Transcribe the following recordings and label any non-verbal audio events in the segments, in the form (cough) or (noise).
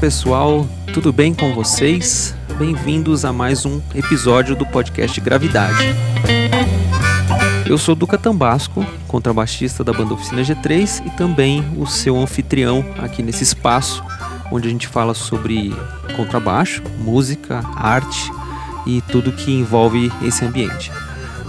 Pessoal, tudo bem com vocês? Bem-vindos a mais um episódio do podcast Gravidade. Eu sou Duca Tambasco, contrabaixista da banda Oficina G3 e também o seu anfitrião aqui nesse espaço onde a gente fala sobre contrabaixo, música, arte e tudo que envolve esse ambiente.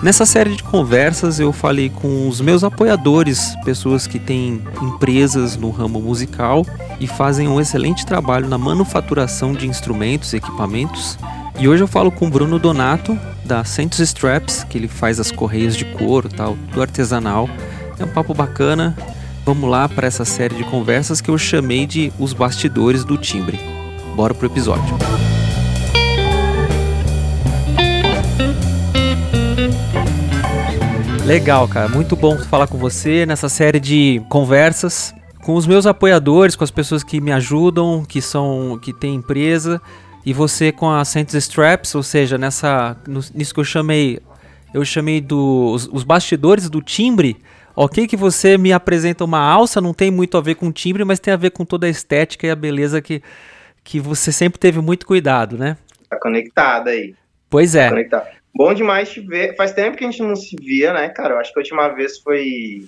Nessa série de conversas eu falei com os meus apoiadores, pessoas que têm empresas no ramo musical e fazem um excelente trabalho na manufaturação de instrumentos e equipamentos. E hoje eu falo com Bruno Donato, da Santos Straps, que ele faz as correias de couro, tal, do artesanal. É um papo bacana. Vamos lá para essa série de conversas que eu chamei de Os Bastidores do Timbre. Bora pro episódio. Legal, cara. Muito bom falar com você nessa série de conversas com os meus apoiadores, com as pessoas que me ajudam, que são que têm empresa e você com a Saints Straps, ou seja, nessa nisso que eu chamei eu chamei dos os bastidores do timbre. Ok que você me apresenta uma alça, não tem muito a ver com timbre, mas tem a ver com toda a estética e a beleza que, que você sempre teve muito cuidado, né? Tá conectada aí. Pois é. Tá Bom demais te ver. Faz tempo que a gente não se via, né, cara? Eu acho que a última vez foi.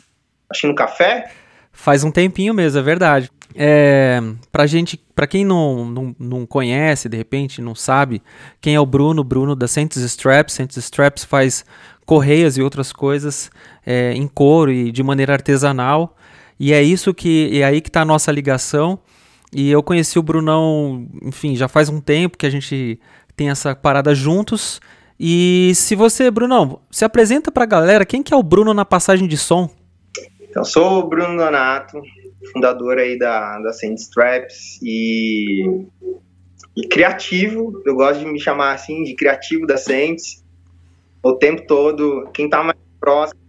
Acho que no café? Faz um tempinho mesmo, é verdade. É, pra gente, pra quem não, não, não conhece, de repente, não sabe, quem é o Bruno, Bruno da Saints Straps. Saints Straps faz correias e outras coisas é, em couro e de maneira artesanal. E é isso que é aí que tá a nossa ligação. E eu conheci o Brunão, enfim, já faz um tempo que a gente tem essa parada juntos. E se você, Brunão, se apresenta para a galera, quem que é o Bruno na passagem de som? Então, sou o Bruno Donato, fundador aí da, da Saint Straps e, e criativo, eu gosto de me chamar assim, de criativo da Saints, o tempo todo, quem tá mais próximo,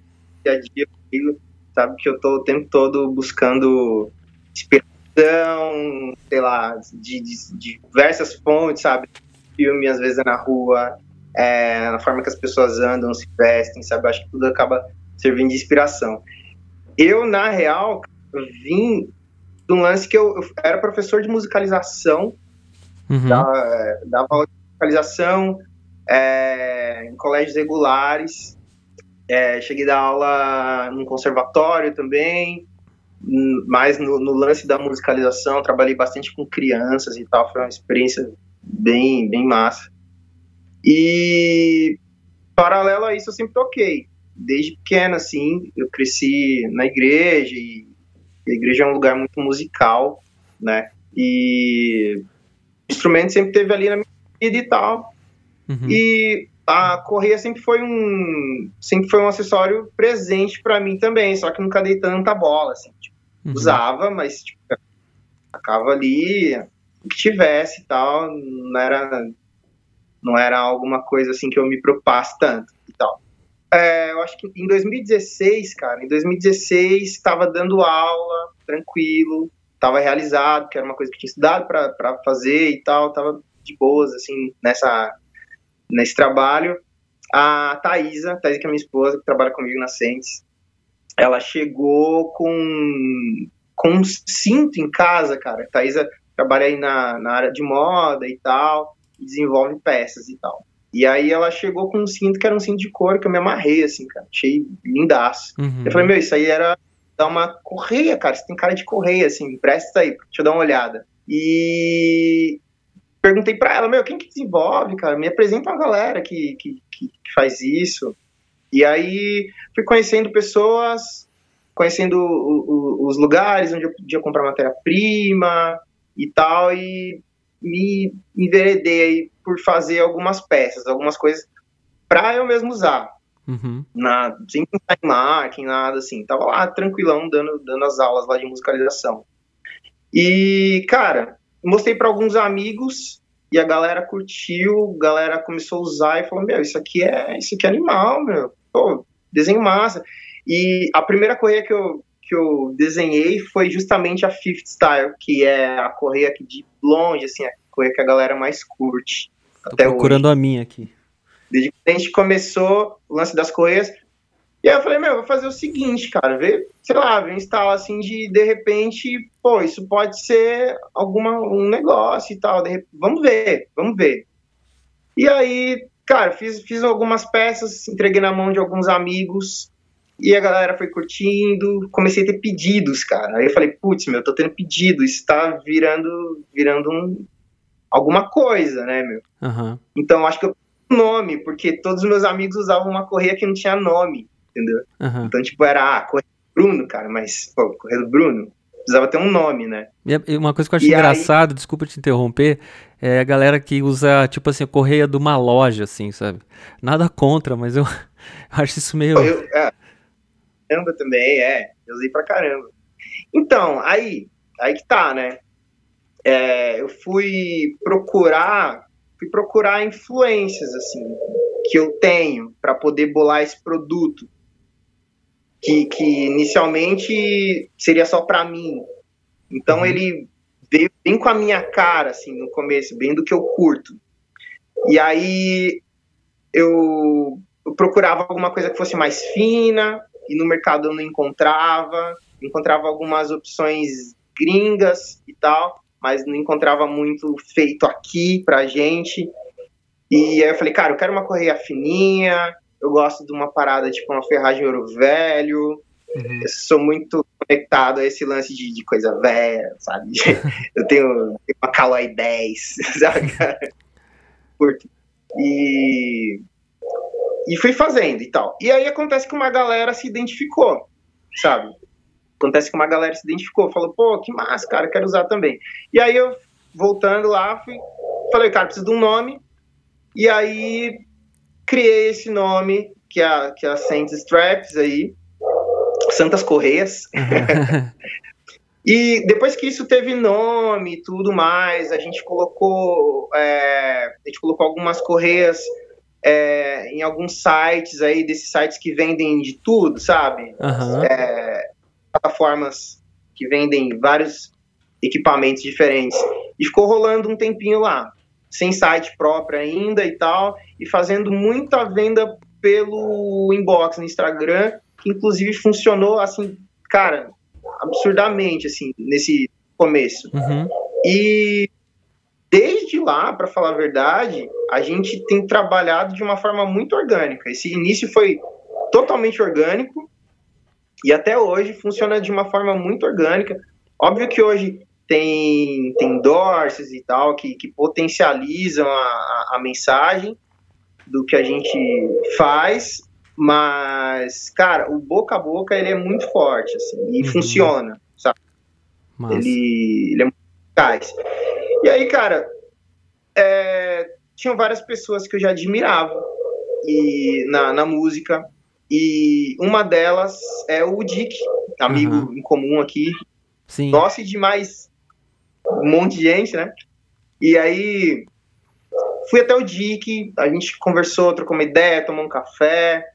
dia a dia comigo, sabe que eu tô o tempo todo buscando inspiração, sei lá, de, de, de diversas fontes, sabe, filme, às vezes é na rua, é, na forma que as pessoas andam, se vestem, sabe? Acho que tudo acaba servindo de inspiração. Eu, na real, vim de um lance que eu, eu era professor de musicalização, uhum. dava, dava aula de musicalização é, em colégios regulares, é, cheguei a dar aula num conservatório também, mais no, no, lance da musicalização, trabalhei bastante com crianças e tal, foi uma experiência bem, bem massa. E paralelo a isso eu sempre toquei. Desde pequeno, assim, eu cresci na igreja e a igreja é um lugar muito musical, né? E o instrumento sempre teve ali na minha vida e tal. Uhum. E a correia sempre foi um sempre foi um acessório presente para mim também, só que nunca dei tanta bola, assim, tipo, uhum. usava, mas tipo, acaba ali o que tivesse e tal, não era não era alguma coisa assim que eu me preocupasse tanto e tal. É, eu acho que em 2016, cara, em 2016 estava dando aula, tranquilo, estava realizado, que era uma coisa que eu tinha estudado para fazer e tal, estava de boas, assim, nessa, nesse trabalho. A Thaisa, Thaisa que é minha esposa, que trabalha comigo na Sentes, ela chegou com, com um cinto em casa, cara. A Thaisa trabalha aí na, na área de moda e tal, desenvolve peças e tal. E aí ela chegou com um cinto que era um cinto de couro que eu me amarrei, assim, cara. Achei lindaço. Uhum. Eu falei, meu, isso aí era dar uma correia, cara. Você tem cara de correia, assim, presta aí, deixa eu dar uma olhada. E perguntei pra ela, meu, quem que desenvolve, cara? Me apresenta uma galera que, que, que, que faz isso. E aí fui conhecendo pessoas, conhecendo o, o, os lugares onde eu podia comprar matéria-prima e tal, e me enveredei por fazer algumas peças, algumas coisas para eu mesmo usar. Uhum. Na, sem pensar em marketing, nada assim. Tava lá tranquilão, dando, dando as aulas lá de musicalização. E, cara, mostrei para alguns amigos e a galera curtiu, a galera começou a usar e falou: Meu, isso aqui é, isso aqui é animal, meu. Pô, desenho massa. E a primeira correia que eu, que eu desenhei foi justamente a Fifth Style, que é a correia que de longe, assim, a correia que a galera mais curte. Tô até procurando hoje. a minha aqui. Desde que a gente começou o lance das correias, E aí eu falei, meu, vou fazer o seguinte, cara, vê, sei lá, vem instalar assim de de repente, pô, isso pode ser alguma um negócio e tal, de, vamos ver, vamos ver. E aí, cara, fiz, fiz algumas peças, entreguei na mão de alguns amigos, e a galera foi curtindo, comecei a ter pedidos, cara. Aí eu falei, putz, meu, tô tendo pedido, isso tá virando, virando um, alguma coisa, né, meu? Uhum. Então acho que eu nome, porque todos os meus amigos usavam uma correia que não tinha nome, entendeu? Uhum. Então, tipo, era, ah, correia do Bruno, cara, mas, pô, correia do Bruno, precisava ter um nome, né? E uma coisa que eu acho E engraçado, desculpa te interromper, é a galera que usa, tipo assim, a correia de uma loja, assim, sabe? Nada contra, mas eu (laughs) acho isso meio. Eu, é, caramba também, é, eu usei pra caramba. Então, aí, aí que tá, né? É, eu fui procurar, fui procurar influências, assim, que eu tenho para poder bolar esse produto. Que, que inicialmente seria só para mim. Então Uhum. ele veio bem com a minha cara, assim, no começo, bem do que eu curto. E aí eu, eu procurava alguma coisa que fosse mais fina, e no mercado eu não encontrava. Encontrava algumas opções gringas e tal, mas não encontrava muito feito aqui pra gente. E aí eu falei, cara, eu quero uma correia fininha, eu gosto de uma parada tipo uma ferragem ouro velho, Uhum. eu sou muito conectado a esse lance de, de coisa velha, sabe? (laughs) Eu tenho, uma Caloi 10, (laughs) sabe, cara? (laughs) Curto. E, e fui fazendo e tal. E aí acontece que uma galera se identificou, sabe? Acontece que uma galera se identificou, falou, pô, que massa, cara, quero usar também. E aí eu, voltando lá, fui, falei, cara, preciso de um nome. E aí criei esse nome, que é a, que é a Saint Straps aí, Santas Correias. (laughs) E depois que isso teve nome e tudo mais, a gente colocou, é, a gente colocou algumas correias é, em alguns sites aí, desses sites que vendem de tudo, sabe? Aham. É, plataformas que vendem vários equipamentos diferentes. E ficou rolando um tempinho lá, sem site próprio ainda e tal, e fazendo muita venda pelo inbox no Instagram, que inclusive funcionou assim, cara, absurdamente assim, nesse começo. Uhum. E desde lá, para falar a verdade, a gente tem trabalhado de uma forma muito orgânica. Esse início foi totalmente orgânico e até hoje funciona de uma forma muito orgânica. Óbvio que hoje tem, tem endorses e tal que, que potencializam a, a, a mensagem do que a gente faz, mas, cara, o boca a boca ele é muito forte, assim, e Uhum. funciona, sabe? Massa. Ele, ele é muito eficaz. E aí, cara, é, tinham várias pessoas que eu já admirava e, na, na música. E uma delas é o Dick, amigo Aham. em comum aqui. Sim. Nossa, e de mais um monte de gente, né? E aí fui até o Dick, a gente conversou, trocou uma ideia, tomou um café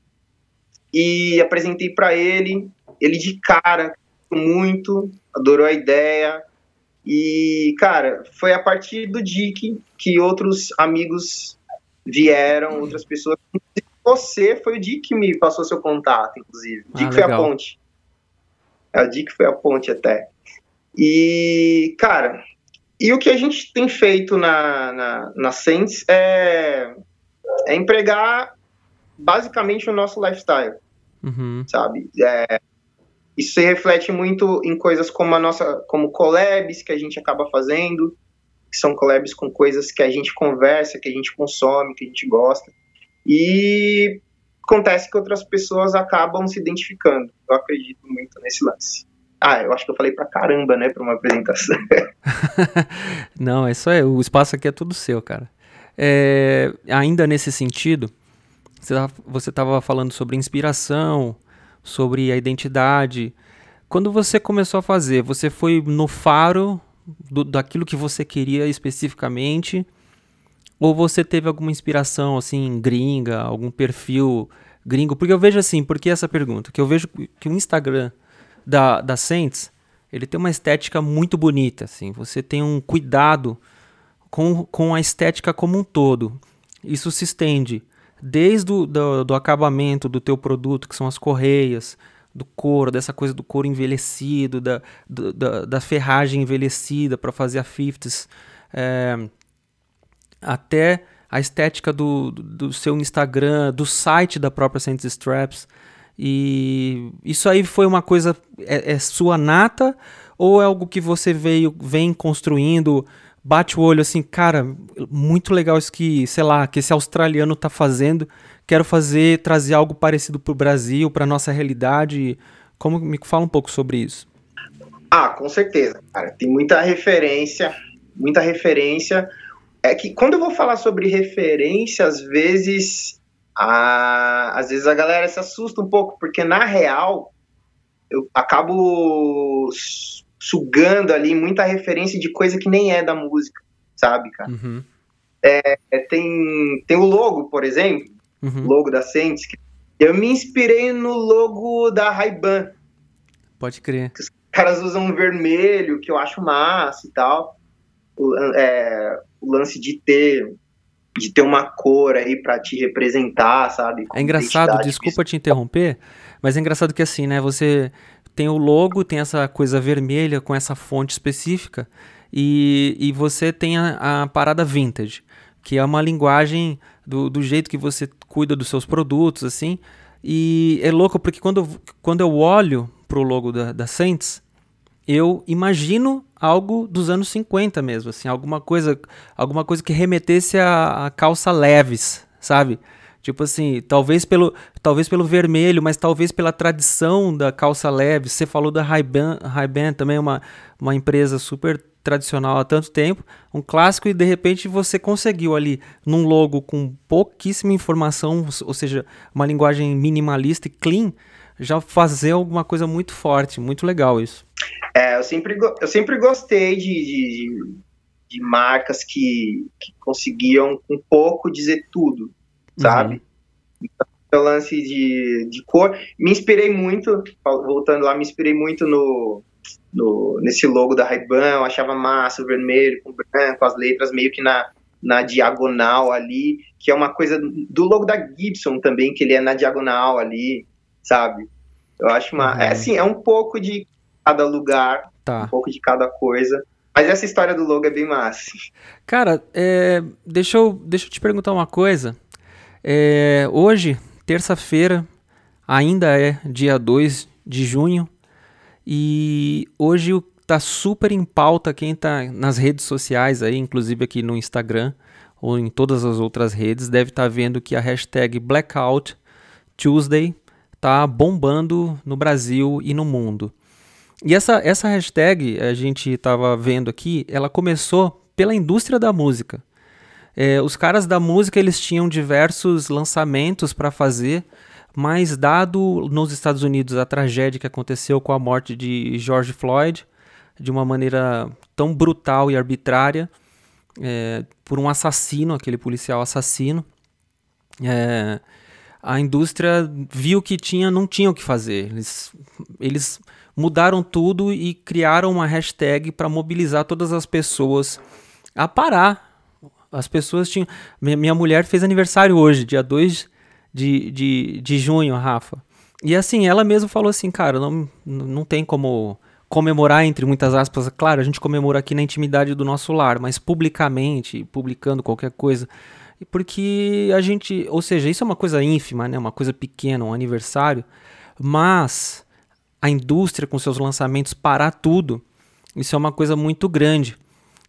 e apresentei para ele. Ele de cara, muito, adorou a ideia. E, cara, foi a partir do Dick que outros amigos vieram, outras pessoas. Você foi o Dick que me passou seu contato, inclusive. O Ah, Dick foi a ponte. É, o Dick foi a ponte até. E, cara, e o que a gente tem feito na, na, na Saints é, é empregar basicamente o nosso lifestyle Uhum. sabe? É, isso se reflete muito em coisas como a nossa, como collabs que a gente acaba fazendo, que são collabs com coisas que a gente conversa, que a gente consome, que a gente gosta. E acontece que outras pessoas acabam se identificando. Eu acredito muito nesse lance. Ah, eu acho que eu falei pra caramba, né, pra uma apresentação. (laughs) Não, é aí. O espaço aqui é tudo seu, cara. É, ainda nesse sentido, você estava falando sobre inspiração, sobre a identidade. Quando você começou a fazer, você foi no faro do- daquilo que você queria especificamente? Ou você teve alguma inspiração, assim, gringa, algum perfil gringo? Porque eu vejo assim, por que essa pergunta? Que eu vejo que o Instagram da, da Saints, ele tem uma estética muito bonita, assim. Você tem um cuidado com, com a estética como um todo. Isso se estende desde o do, do acabamento do teu produto, que são as correias, do couro, dessa coisa do couro envelhecido, da, da, da, ferragem envelhecida para fazer a 50s, é, até a estética do, do seu Instagram, do site da própria Saints Straps. E isso aí foi uma coisa, é, é, sua nata ou é algo que você veio, vem construindo, bate o olho assim, cara, muito legal isso que, sei lá, que esse australiano tá fazendo quero fazer, trazer algo parecido para o Brasil, para nossa realidade. Como me fala um pouco sobre isso? Ah, com certeza, cara. Tem muita referência, muita referência. É que quando eu vou falar sobre referência, às vezes, a, às vezes a galera se assusta um pouco, porque na real eu acabo sugando ali muita referência de coisa que nem é da música, sabe, cara? Uhum. É, tem, tem o logo, por exemplo, uhum. logo da Saints. Eu me inspirei no logo da Ray-Ban. Pode crer. Os caras usam vermelho, que eu acho massa e tal. O, é, o lance de ter de ter uma cor aí para te representar, sabe? é engraçado, desculpa te interromper, mas é engraçado que assim, né? Você tem o logo, tem essa coisa vermelha com essa fonte específica e, e você tem a, a parada vintage, que é uma linguagem do, do jeito que você cuida dos seus produtos, assim. E é louco porque quando, quando eu olho pro logo da, da Saints, eu imagino algo dos anos 50 mesmo, assim, alguma coisa, alguma coisa que remetesse a, a calça leves, sabe? Tipo assim, talvez pelo, talvez pelo vermelho, mas talvez pela tradição da calça leve. Você falou da Ray-Ban, Ray-Ban também uma, uma empresa super tradicional há tanto tempo, um clássico, e de repente você conseguiu ali, num logo com pouquíssima informação, ou seja, uma linguagem minimalista e clean, já fazer alguma coisa muito forte, muito legal isso. É, eu sempre, eu sempre gostei de, de, de marcas que, que conseguiam um pouco dizer tudo, sabe? Uhum. Então, o lance de, de cor, me inspirei muito, voltando lá, me inspirei muito no no, nesse logo da Ray-Ban, eu achava massa, o vermelho com branco, as letras meio que na, na diagonal ali, que é uma coisa do logo da Gibson também, que ele é na diagonal ali, sabe? Eu acho uma. Uhum. É assim, é um pouco de cada lugar, tá. um pouco de cada coisa. Mas essa história do logo é bem massa. Cara, é, deixa, eu, deixa eu te perguntar uma coisa. É, hoje, terça-feira, ainda é dia 2 de junho, e hoje tá super em pauta quem tá nas redes sociais aí, inclusive aqui no Instagram ou em todas as outras redes, deve estar tá vendo que a hashtag Blackout Tuesday tá bombando no Brasil e no mundo. E essa, essa hashtag, a gente estava vendo aqui, ela começou pela indústria da música. É, os caras da música eles tinham diversos lançamentos para fazer mas, dado nos Estados Unidos a tragédia que aconteceu com a morte de George Floyd, de uma maneira tão brutal e arbitrária, é, por um assassino, aquele policial assassino, é, a indústria viu que tinha, não tinha o que fazer. Eles, eles mudaram tudo e criaram uma hashtag para mobilizar todas as pessoas a parar. As pessoas tinham. Minha, minha mulher fez aniversário hoje, dia 2 de, de, de junho, Rafa. E assim, ela mesma falou assim, cara, não, não tem como comemorar, entre muitas aspas. Claro, a gente comemora aqui na intimidade do nosso lar, mas publicamente, publicando qualquer coisa. Porque a gente, ou seja, isso é uma coisa ínfima, né? uma coisa pequena, um aniversário, mas a indústria com seus lançamentos parar tudo, isso é uma coisa muito grande.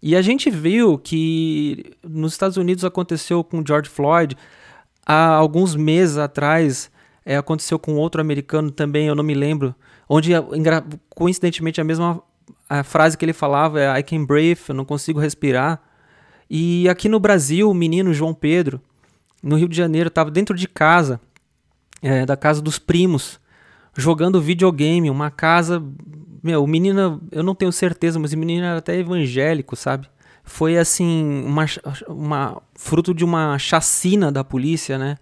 E a gente viu que nos Estados Unidos aconteceu com George Floyd, há alguns meses atrás é, aconteceu com outro americano também, eu não me lembro, onde coincidentemente a mesma a frase que ele falava é I can breathe, eu não consigo respirar. E aqui no Brasil, o menino João Pedro, no Rio de Janeiro, estava dentro de casa, é, da casa dos primos, jogando videogame, uma casa. Meu, o menino, eu não tenho certeza, mas o menino era até evangélico, sabe? foi assim uma, uma fruto de uma chacina da polícia, né?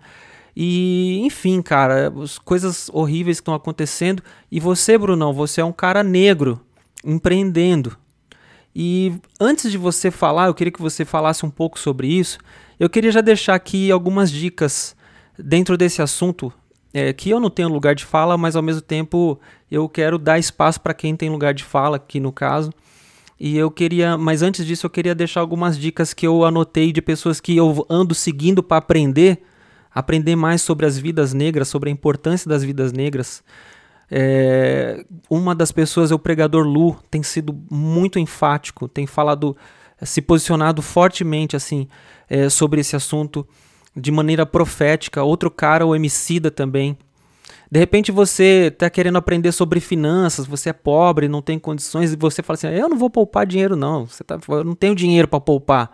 E, enfim, cara, as coisas horríveis estão acontecendo. E você, Brunão, você é um cara negro, empreendendo. E antes de você falar, eu queria que você falasse um pouco sobre isso. Eu queria já deixar aqui algumas dicas dentro desse assunto, é, que eu não tenho lugar de fala, mas ao mesmo tempo eu quero dar espaço para quem tem lugar de fala, aqui no caso. E eu queria, mas antes disso eu queria deixar algumas dicas que eu anotei de pessoas que eu ando seguindo para aprender, aprender mais sobre as vidas negras, sobre a importância das vidas negras. É, uma das pessoas é o pregador Lu, tem sido muito enfático, tem falado, se posicionado fortemente assim é, sobre esse assunto de maneira profética. Outro cara, o Emicida também. De repente você está querendo aprender sobre finanças, você é pobre, não tem condições e você fala assim: "Eu não vou poupar dinheiro não, você tá, eu não tenho dinheiro para poupar".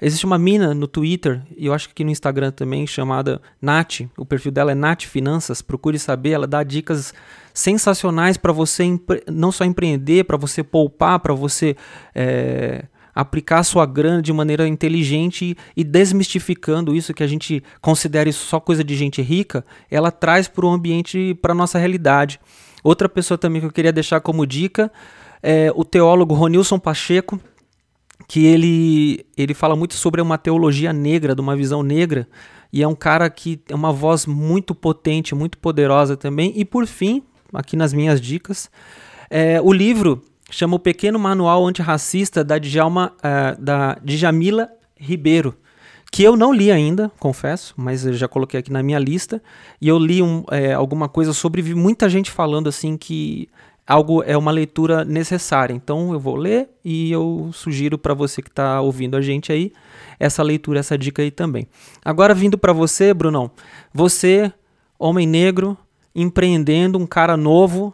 Existe uma mina no Twitter e eu acho que aqui no Instagram também chamada Nath, o perfil dela é Nath Finanças, procure saber, ela dá dicas sensacionais para você não só empreender, para você poupar, para você é, aplicar sua grana de maneira inteligente e desmistificando isso que a gente considera isso só coisa de gente rica, ela traz para o ambiente, para nossa realidade. Outra pessoa também que eu queria deixar como dica é o teólogo Ronilson Pacheco, que ele, ele fala muito sobre uma teologia negra, de uma visão negra, e é um cara que é uma voz muito potente, muito poderosa também. E por fim, aqui nas minhas dicas, é, o livro chama o Pequeno Manual Antirracista da Djalma, uh, da Djamila Ribeiro, que eu não li ainda, confesso, mas eu já coloquei aqui na minha lista, e eu li um, é, alguma coisa sobre, vi muita gente falando assim que algo é uma leitura necessária, então eu vou ler e eu sugiro para você que está ouvindo a gente aí, essa leitura, essa dica aí também. Agora vindo para você, Brunão, você, homem negro, empreendendo, um cara novo,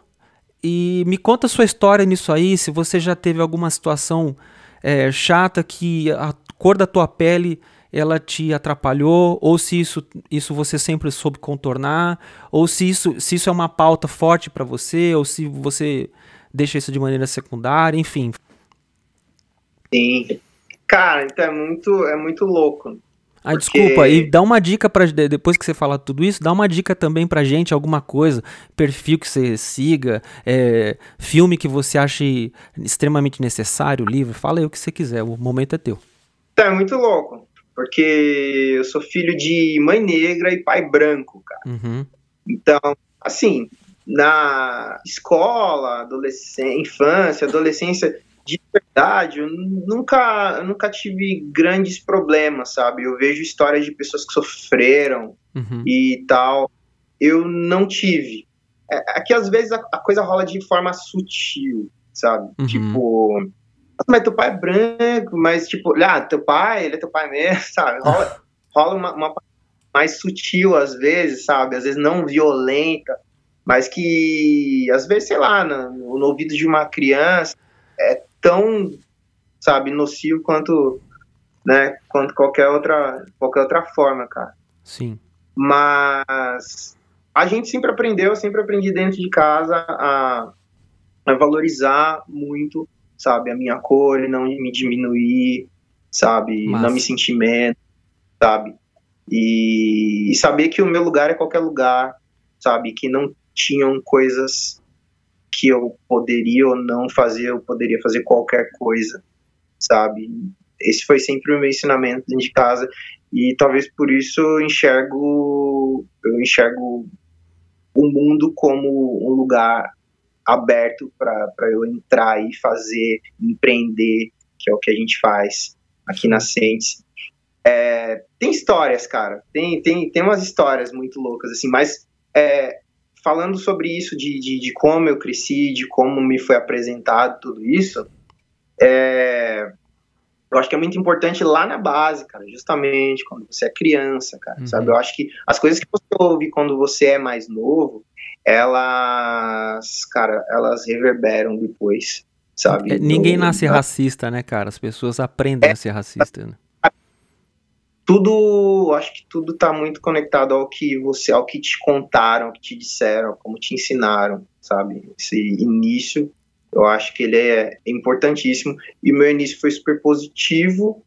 e me conta a sua história nisso aí, se você já teve alguma situação é, chata que a cor da tua pele ela te atrapalhou, ou se isso, isso você sempre soube contornar, ou se isso, se isso é uma pauta forte para você, ou se você deixa isso de maneira secundária, enfim. Sim. Cara, então é muito, é muito louco. Ah, Porque... desculpa, e dá uma dica para depois que você falar tudo isso, dá uma dica também pra gente, alguma coisa, perfil que você siga, é, filme que você ache extremamente necessário, livro, fala aí o que você quiser, o momento é teu. Tá, é muito louco, porque eu sou filho de mãe negra e pai branco, cara. Uhum. Então, assim, na escola, adolescência, infância, adolescência, de verdade, eu nunca, eu nunca tive grandes problemas, sabe? Eu vejo histórias de pessoas que sofreram uhum. e tal. Eu não tive. É, é que às vezes a, a, coisa rola de forma sutil, sabe? Uhum. Tipo, mas teu pai é branco, mas tipo, ah, teu pai, ele é teu pai mesmo, (laughs) sabe? Rola, rola uma, uma mais sutil às vezes, sabe? Às vezes não violenta, mas que às vezes, sei lá, no, no ouvido de uma criança é tão, sabe, nocivo quanto, né, quanto qualquer outra, qualquer outra forma, cara. Sim. Mas a gente sempre aprendeu, sempre aprendi dentro de casa a, a valorizar muito, sabe, a minha cor e não me diminuir, sabe, Mas... não me sentir menos, sabe, e, e saber que o meu lugar é qualquer lugar, sabe, que não tinham coisas que eu poderia ou não fazer, eu poderia fazer qualquer coisa, sabe? Esse foi sempre o meu ensinamento dentro de casa e talvez por isso eu enxergo eu enxergo o mundo como um lugar aberto para eu entrar e fazer, empreender, que é o que a gente faz aqui na Ciência. É, tem histórias, cara, tem, tem, tem umas histórias muito loucas, assim, mas é, falando sobre isso, de, de, de, como eu cresci, de como me foi apresentado tudo isso, é, eu acho que é muito importante lá na base, cara, justamente quando você é criança, cara, uhum. sabe? Eu acho que as coisas que você ouve quando você é mais novo, elas, cara, elas reverberam depois, sabe? É, ninguém nasce racista, né, cara? As pessoas aprendem é, a ser racista, né? Tudo, acho que tudo está muito conectado ao que você, ao que te contaram, ao que te disseram, como te ensinaram, sabe? Esse início, eu acho que ele é importantíssimo e o meu início foi super positivo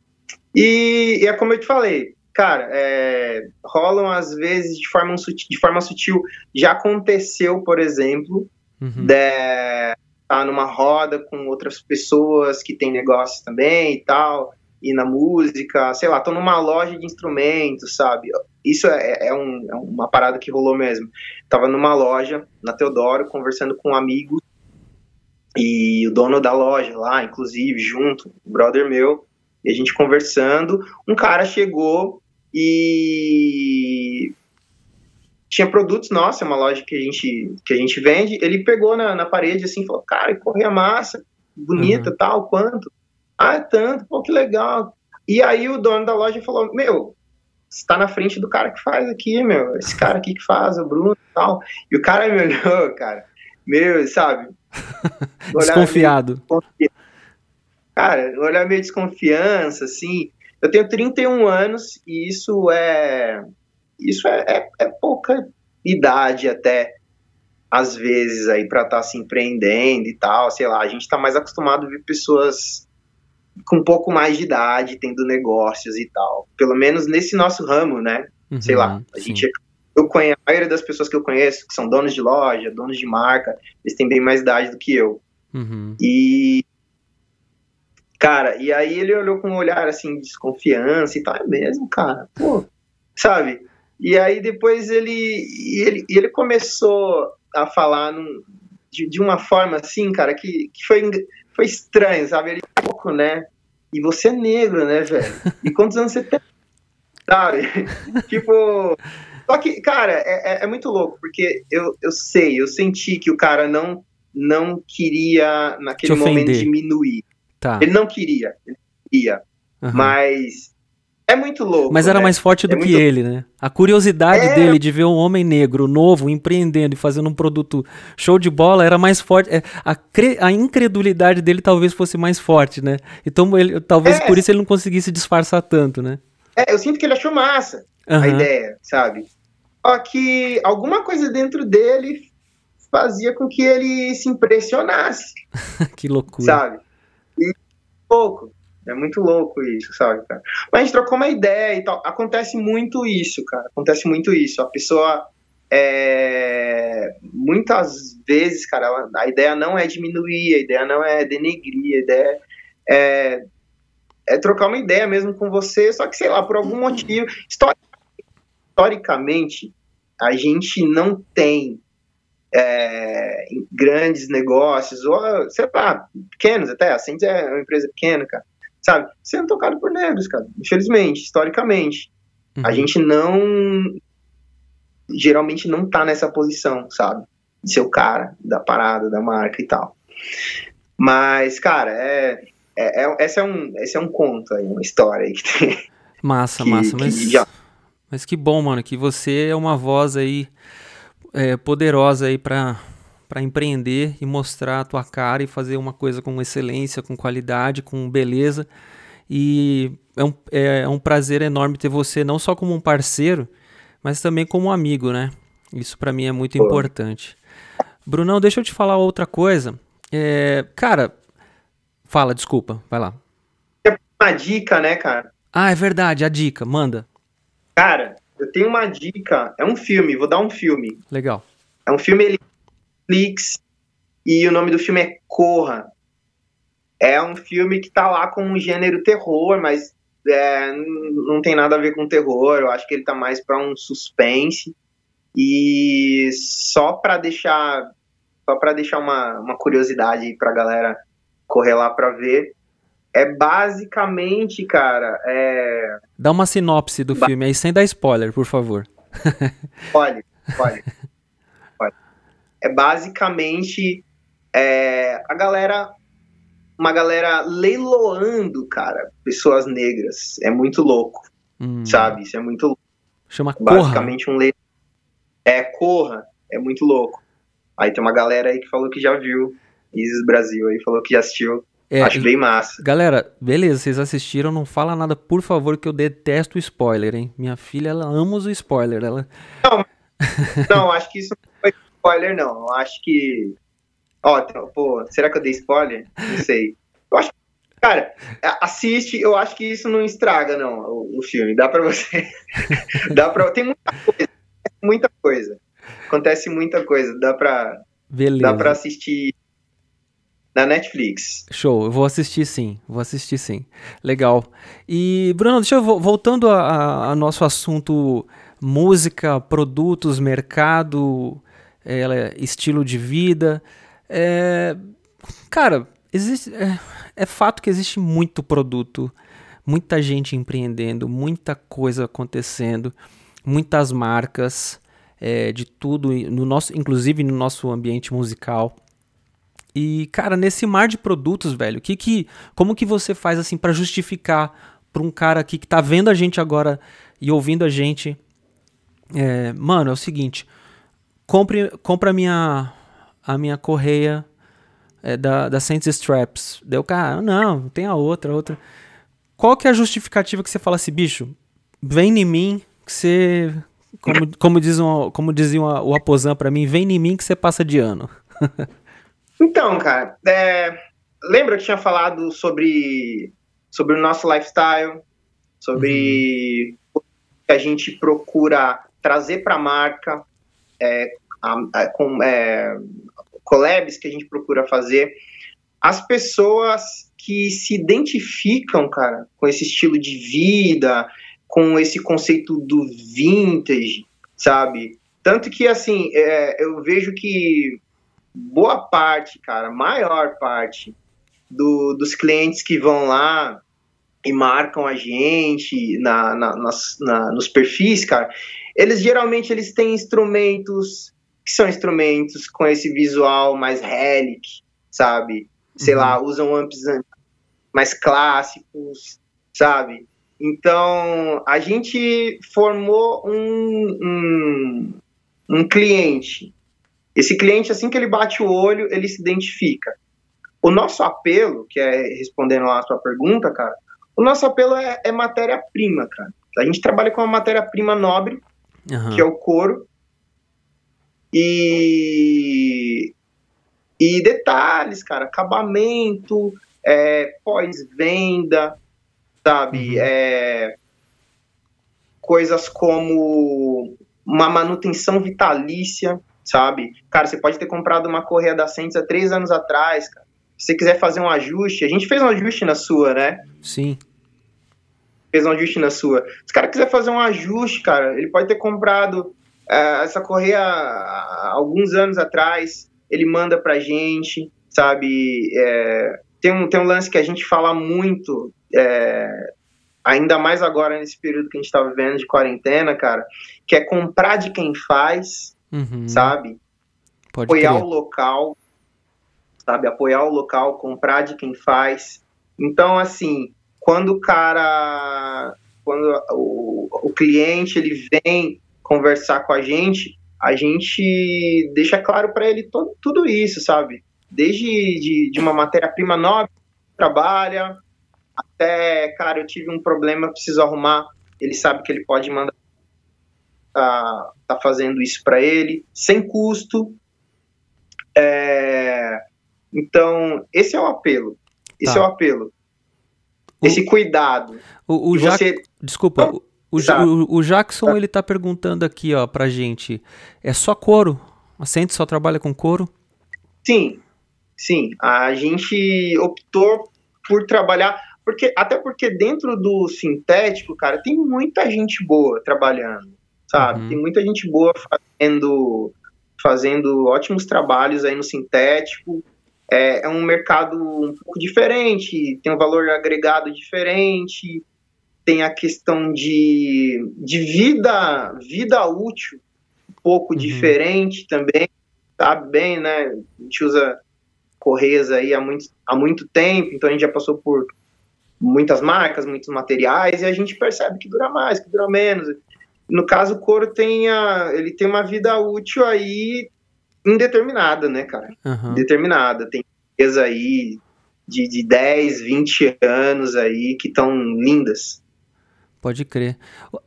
e, e é como eu te falei, cara, é, rolam às vezes de forma, sutil, de forma sutil. Já aconteceu, por exemplo, uhum. de estar tá numa roda com outras pessoas que têm negócios também e tal e na música, sei lá, tô numa loja de instrumentos, sabe? Isso é, é, um, é uma parada que rolou mesmo. Tava numa loja, na Teodoro, conversando com um amigo e o dono da loja lá, inclusive, junto, o brother meu, e a gente conversando, um cara chegou e tinha produtos nossos, é uma loja que a gente, que a gente vende, ele pegou na, na parede assim, falou, cara, correia massa, bonita, uhum. tal, quanto? Ah, é tanto, pô, que legal. E aí o dono da loja falou, meu, você tá na frente do cara que faz aqui, meu, esse cara aqui que faz, o Bruno e tal. E o cara me (laughs) olhou, cara, meu, sabe? (laughs) Desconfiado. Meio, cara, olhar meio desconfiança, assim. Eu tenho 31 anos e isso é. Isso é, é, é pouca idade até às vezes aí para estar tá se empreendendo e tal, sei lá, a gente está mais acostumado a ver pessoas com um pouco mais de idade, tendo negócios e tal. Pelo menos nesse nosso ramo, né? Uhum, Sei lá, a sim. gente. Eu conheço, a maioria das pessoas que eu conheço, que são donos de loja, donos de marca, eles têm bem mais idade do que eu. Uhum. E. Cara, e aí ele olhou com um olhar assim, de desconfiança e tal. É mesmo, cara? Pô, sabe? E aí depois ele, ele, ele começou a falar num, de, de, uma forma assim, cara, que, que foi, foi estranho, sabe? Ele é pouco, né? E você é negro, né, velho? E quantos anos você tem? Sabe? (laughs) tipo. Só que, cara, é, é, é, muito louco, porque eu, eu sei, eu senti que o cara não, não queria, naquele momento, diminuir. Tá. Ele não queria, ele queria. Uhum. Mas é muito louco. Mas era né? mais forte do é que muito... ele, né? A curiosidade é... dele de ver um homem negro, novo, empreendendo e fazendo um produto show de bola era mais forte. É, a, cre... a incredulidade dele talvez fosse mais forte, né? Então, ele, talvez é... por isso ele não conseguisse disfarçar tanto, né? É, eu sinto que ele achou massa uhum. a ideia, sabe? Só que alguma coisa dentro dele fazia com que ele se impressionasse. (laughs) que loucura. Sabe? E pouco. É muito louco isso, sabe, cara? Mas a gente trocou uma ideia e tal. Acontece muito isso, cara. Acontece muito isso. A pessoa. É... Muitas vezes, cara, ela... a ideia não é diminuir, a ideia não é denegrir, a ideia é, é trocar uma ideia mesmo com você, só que, sei lá, por algum motivo. Historicamente, a gente não tem é, grandes negócios, ou, sei lá, pequenos até. A Sands é uma empresa pequena, cara sabe? Sendo tocado por negros, cara. Infelizmente, historicamente. Uhum. A gente não. Geralmente não tá nessa posição, sabe? De ser o cara da parada, da marca e tal. Mas, cara, é. é, é esse, é um, esse é um conto aí, uma história aí que tem. Massa, que, massa, mas. Já... Mas que bom, mano, que você é uma voz aí é, poderosa aí pra, para empreender e mostrar a tua cara e fazer uma coisa com excelência, com qualidade, com beleza. E é um, é um prazer enorme ter você não só como um parceiro, mas também como um amigo, né? Isso para mim é muito Pô. importante. Brunão, deixa eu te falar outra coisa. É, cara, fala, desculpa, vai lá. Uma dica, né, cara? Ah, é verdade, a dica, manda. Cara, eu tenho uma dica, é um filme, vou dar um filme. Legal. É um filme, ele Netflix e o nome do filme é Corra. É um filme que tá lá com um gênero terror, mas é, não tem nada a ver com terror. Eu acho que ele tá mais para um suspense. E só para deixar só para deixar uma, uma curiosidade aí pra galera correr lá para ver. É basicamente, cara, é... Dá uma sinopse do ba filme aí sem dar spoiler, por favor. Pode, pode (laughs) é basicamente é, a galera uma galera leiloando, cara, pessoas negras. É muito louco, hum. sabe? Isso é muito louco. Chama Basicamente corra. um leilão. É, corra. É muito louco. Aí tem uma galera aí que falou que já viu. Isis Brasil aí falou que já assistiu. É, Acho bem massa. Galera, beleza, vocês assistiram, não fala nada, por favor, que eu detesto o spoiler, hein? Minha filha, ela ama o spoiler. Ela... Não, (laughs) não, acho que isso spoiler, não. Eu acho que. Ó, pô, será que eu dei spoiler? Não sei. Eu acho Cara, assiste, eu acho que isso não estraga, não, o, o filme. Dá pra você. (laughs) dá pra. Tem muita coisa. Muita coisa. Acontece muita coisa. Dá pra. Beleza. Dá pra assistir na Netflix. Show, eu vou assistir sim, vou assistir sim. Legal. E, Bruno, deixa eu voltando a, a nosso assunto música, produtos, mercado, é, estilo de vida. É, cara, existe, é, é fato que existe muito produto, muita gente empreendendo, muita coisa acontecendo, muitas marcas é, de tudo, no nosso, inclusive no nosso ambiente musical. E, cara, nesse mar de produtos, velho, que que, como que você faz assim para justificar para um cara aqui que tá vendo a gente agora e ouvindo a gente? É, mano, é o seguinte, compre, compra a minha, a minha correia é, da, da Saints Straps. Deu, cara, não, tem a outra, a outra. Qual que é a justificativa que você fala assim, bicho, vem em mim que você, como, como, diz um, como dizia o Aposan para mim, vem em mim que você passa de ano. (laughs) Então, cara, é, lembra que eu tinha falado sobre, sobre o nosso lifestyle, sobre uhum. o que a gente procura trazer para a marca, é, a, com é, collabs que a gente procura fazer. As pessoas que se identificam, cara, com esse estilo de vida, com esse conceito do vintage, sabe? Tanto que, assim, é, eu vejo que boa parte, cara, maior parte do, dos clientes que vão lá e marcam a gente na, na, nas, na, nos perfis, cara, eles geralmente eles têm instrumentos que são instrumentos com esse visual mais relic, sabe? Sei uhum. lá, usam amps mais clássicos, sabe? Então, a gente formou um, um, um cliente esse cliente, assim que ele bate o olho, ele se identifica. O nosso apelo, que é respondendo lá a sua pergunta, cara, o nosso apelo é, é matéria-prima, cara. A gente trabalha com uma matéria-prima nobre, uhum. que é o couro. E, e detalhes, cara, acabamento, é, pós-venda, sabe? Uhum. É, coisas como uma manutenção vitalícia sabe? Cara, você pode ter comprado uma correia da Saints há três anos atrás, cara. Se você quiser fazer um ajuste, a gente fez um ajuste na sua, né? Sim. Fez um ajuste na sua. Se o cara quiser fazer um ajuste, cara, ele pode ter comprado uh, essa correia há alguns anos atrás, ele manda pra gente, sabe? É, tem, um, tem um lance que a gente fala muito, é, ainda mais agora nesse período que a gente tá vivendo de quarentena, cara, que é comprar de quem faz uhum. sabe? Pode apoiar o local, sabe? Apoiar o local, comprar de quem faz. Então, assim, quando o cara, quando o, o cliente ele vem conversar com a gente, a gente deixa claro para ele todo, tudo isso, sabe? Desde de, de uma matéria-prima nova, trabalha, até, cara, eu tive um problema, preciso arrumar. Ele sabe que ele pode mandar tá, tá fazendo isso para ele, sem custo. É, então, esse é o apelo. Esse tá. é o apelo. Esse cuidado. O, o Jack, você... Desculpa, o, o, o, Jackson tá. ele tá perguntando aqui ó, pra gente: é só couro? A Sente só trabalha com couro? Sim, sim. A gente optou por trabalhar. Porque, até porque dentro do sintético, cara, tem muita gente boa trabalhando sabe? Uhum. Tem muita gente boa fazendo, fazendo ótimos trabalhos aí no sintético. É, é um mercado um pouco diferente, tem um valor agregado diferente, tem a questão de, de vida, vida útil um pouco uhum. diferente também, sabe bem, né? A gente usa correias aí há muito, há muito tempo, então a gente já passou por muitas marcas, muitos materiais, e a gente percebe que dura mais, que dura menos. No caso, o couro tem, a, ele tem uma vida útil aí indeterminada, né, cara? Uhum. Determinada. Tem empresas aí de, de 10, 20 anos aí que estão lindas. Pode crer.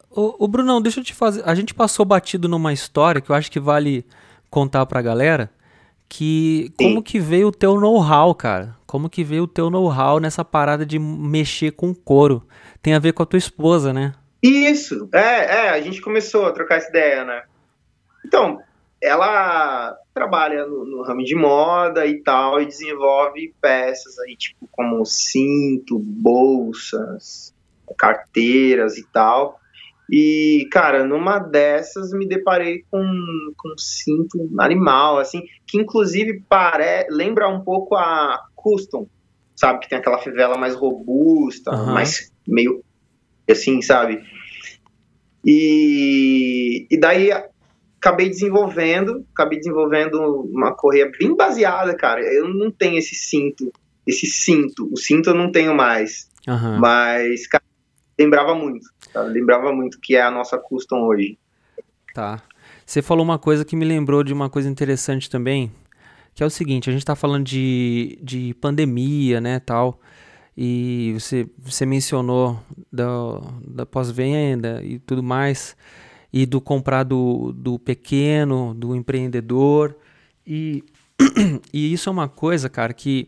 O, o, Brunão, deixa eu te fazer. A gente passou batido numa história que eu acho que vale contar pra galera. Que Sim. como que veio o teu know-how, cara? Como que veio o teu know-how nessa parada de mexer com couro? Tem a ver com a tua esposa, né? Isso, é, é, a gente começou a trocar essa ideia, né? Então, ela trabalha no, no, ramo de moda e tal, e desenvolve peças aí, tipo, como cinto, bolsas, carteiras e tal. E, cara, numa dessas me deparei com, com um cinto animal, assim, que inclusive pare... lembra um pouco a Custom, sabe? Que tem aquela fivela mais robusta, uhum. mais meio assim, sabe? E, e daí acabei desenvolvendo, acabei desenvolvendo uma correia bem baseada, cara. Eu não tenho esse cinto, esse cinto. O cinto eu não tenho mais. Uhum. Mas, cara, lembrava muito. Cara, lembrava muito que é a nossa custom hoje. Tá. Você falou uma coisa que me lembrou de uma coisa interessante também, que é o seguinte, a gente está falando de, de pandemia, né, tal, e você, você mencionou da, da pós-venda e tudo mais, e do comprar do, do pequeno, do empreendedor. E, (clears throat) e isso é uma coisa, cara, que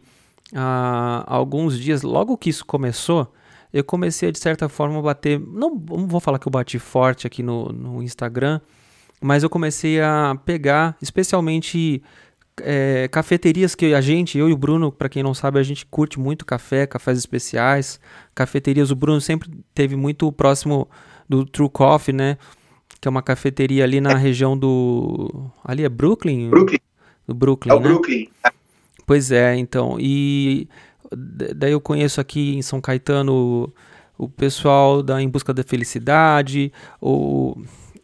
há alguns dias, logo que isso começou, eu comecei a, de certa forma, bater. Não, não vou falar que eu bati forte aqui no, no Instagram, mas eu comecei a pegar, especialmente é, cafeterias que a gente, eu e o Bruno, para quem não sabe, a gente curte muito café, cafés especiais, cafeterias. O Bruno sempre teve muito próximo do True Coffee, né? Que é uma cafeteria ali na região do. Ali é Brooklyn? Brooklyn. Do Brooklyn. É o né? Brooklyn. Pois é, então. E daí eu conheço aqui em São Caetano o, pessoal da Em Busca da Felicidade, ou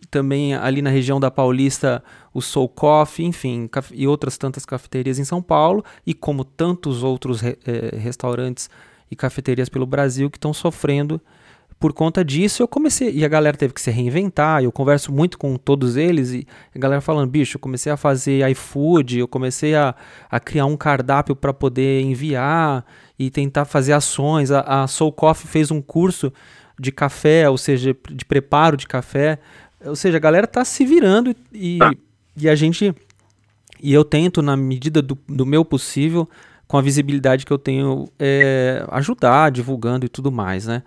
também ali na região da Paulista o Soul Coffee, enfim, e outras tantas cafeterias em São Paulo, e como tantos outros re, é, restaurantes e cafeterias pelo Brasil que estão sofrendo por conta disso eu comecei, e a galera teve que se reinventar, eu converso muito com todos eles, e a galera falando, bicho, eu comecei a fazer iFood, eu comecei a, a criar um cardápio para poder enviar e tentar fazer ações, a, a Soul Coffee fez um curso de café, ou seja, de preparo de café, ou seja, a galera tá se virando e, e a gente, e eu tento na medida do, do meu possível, com a visibilidade que eu tenho, é, ajudar, divulgando e tudo mais, né?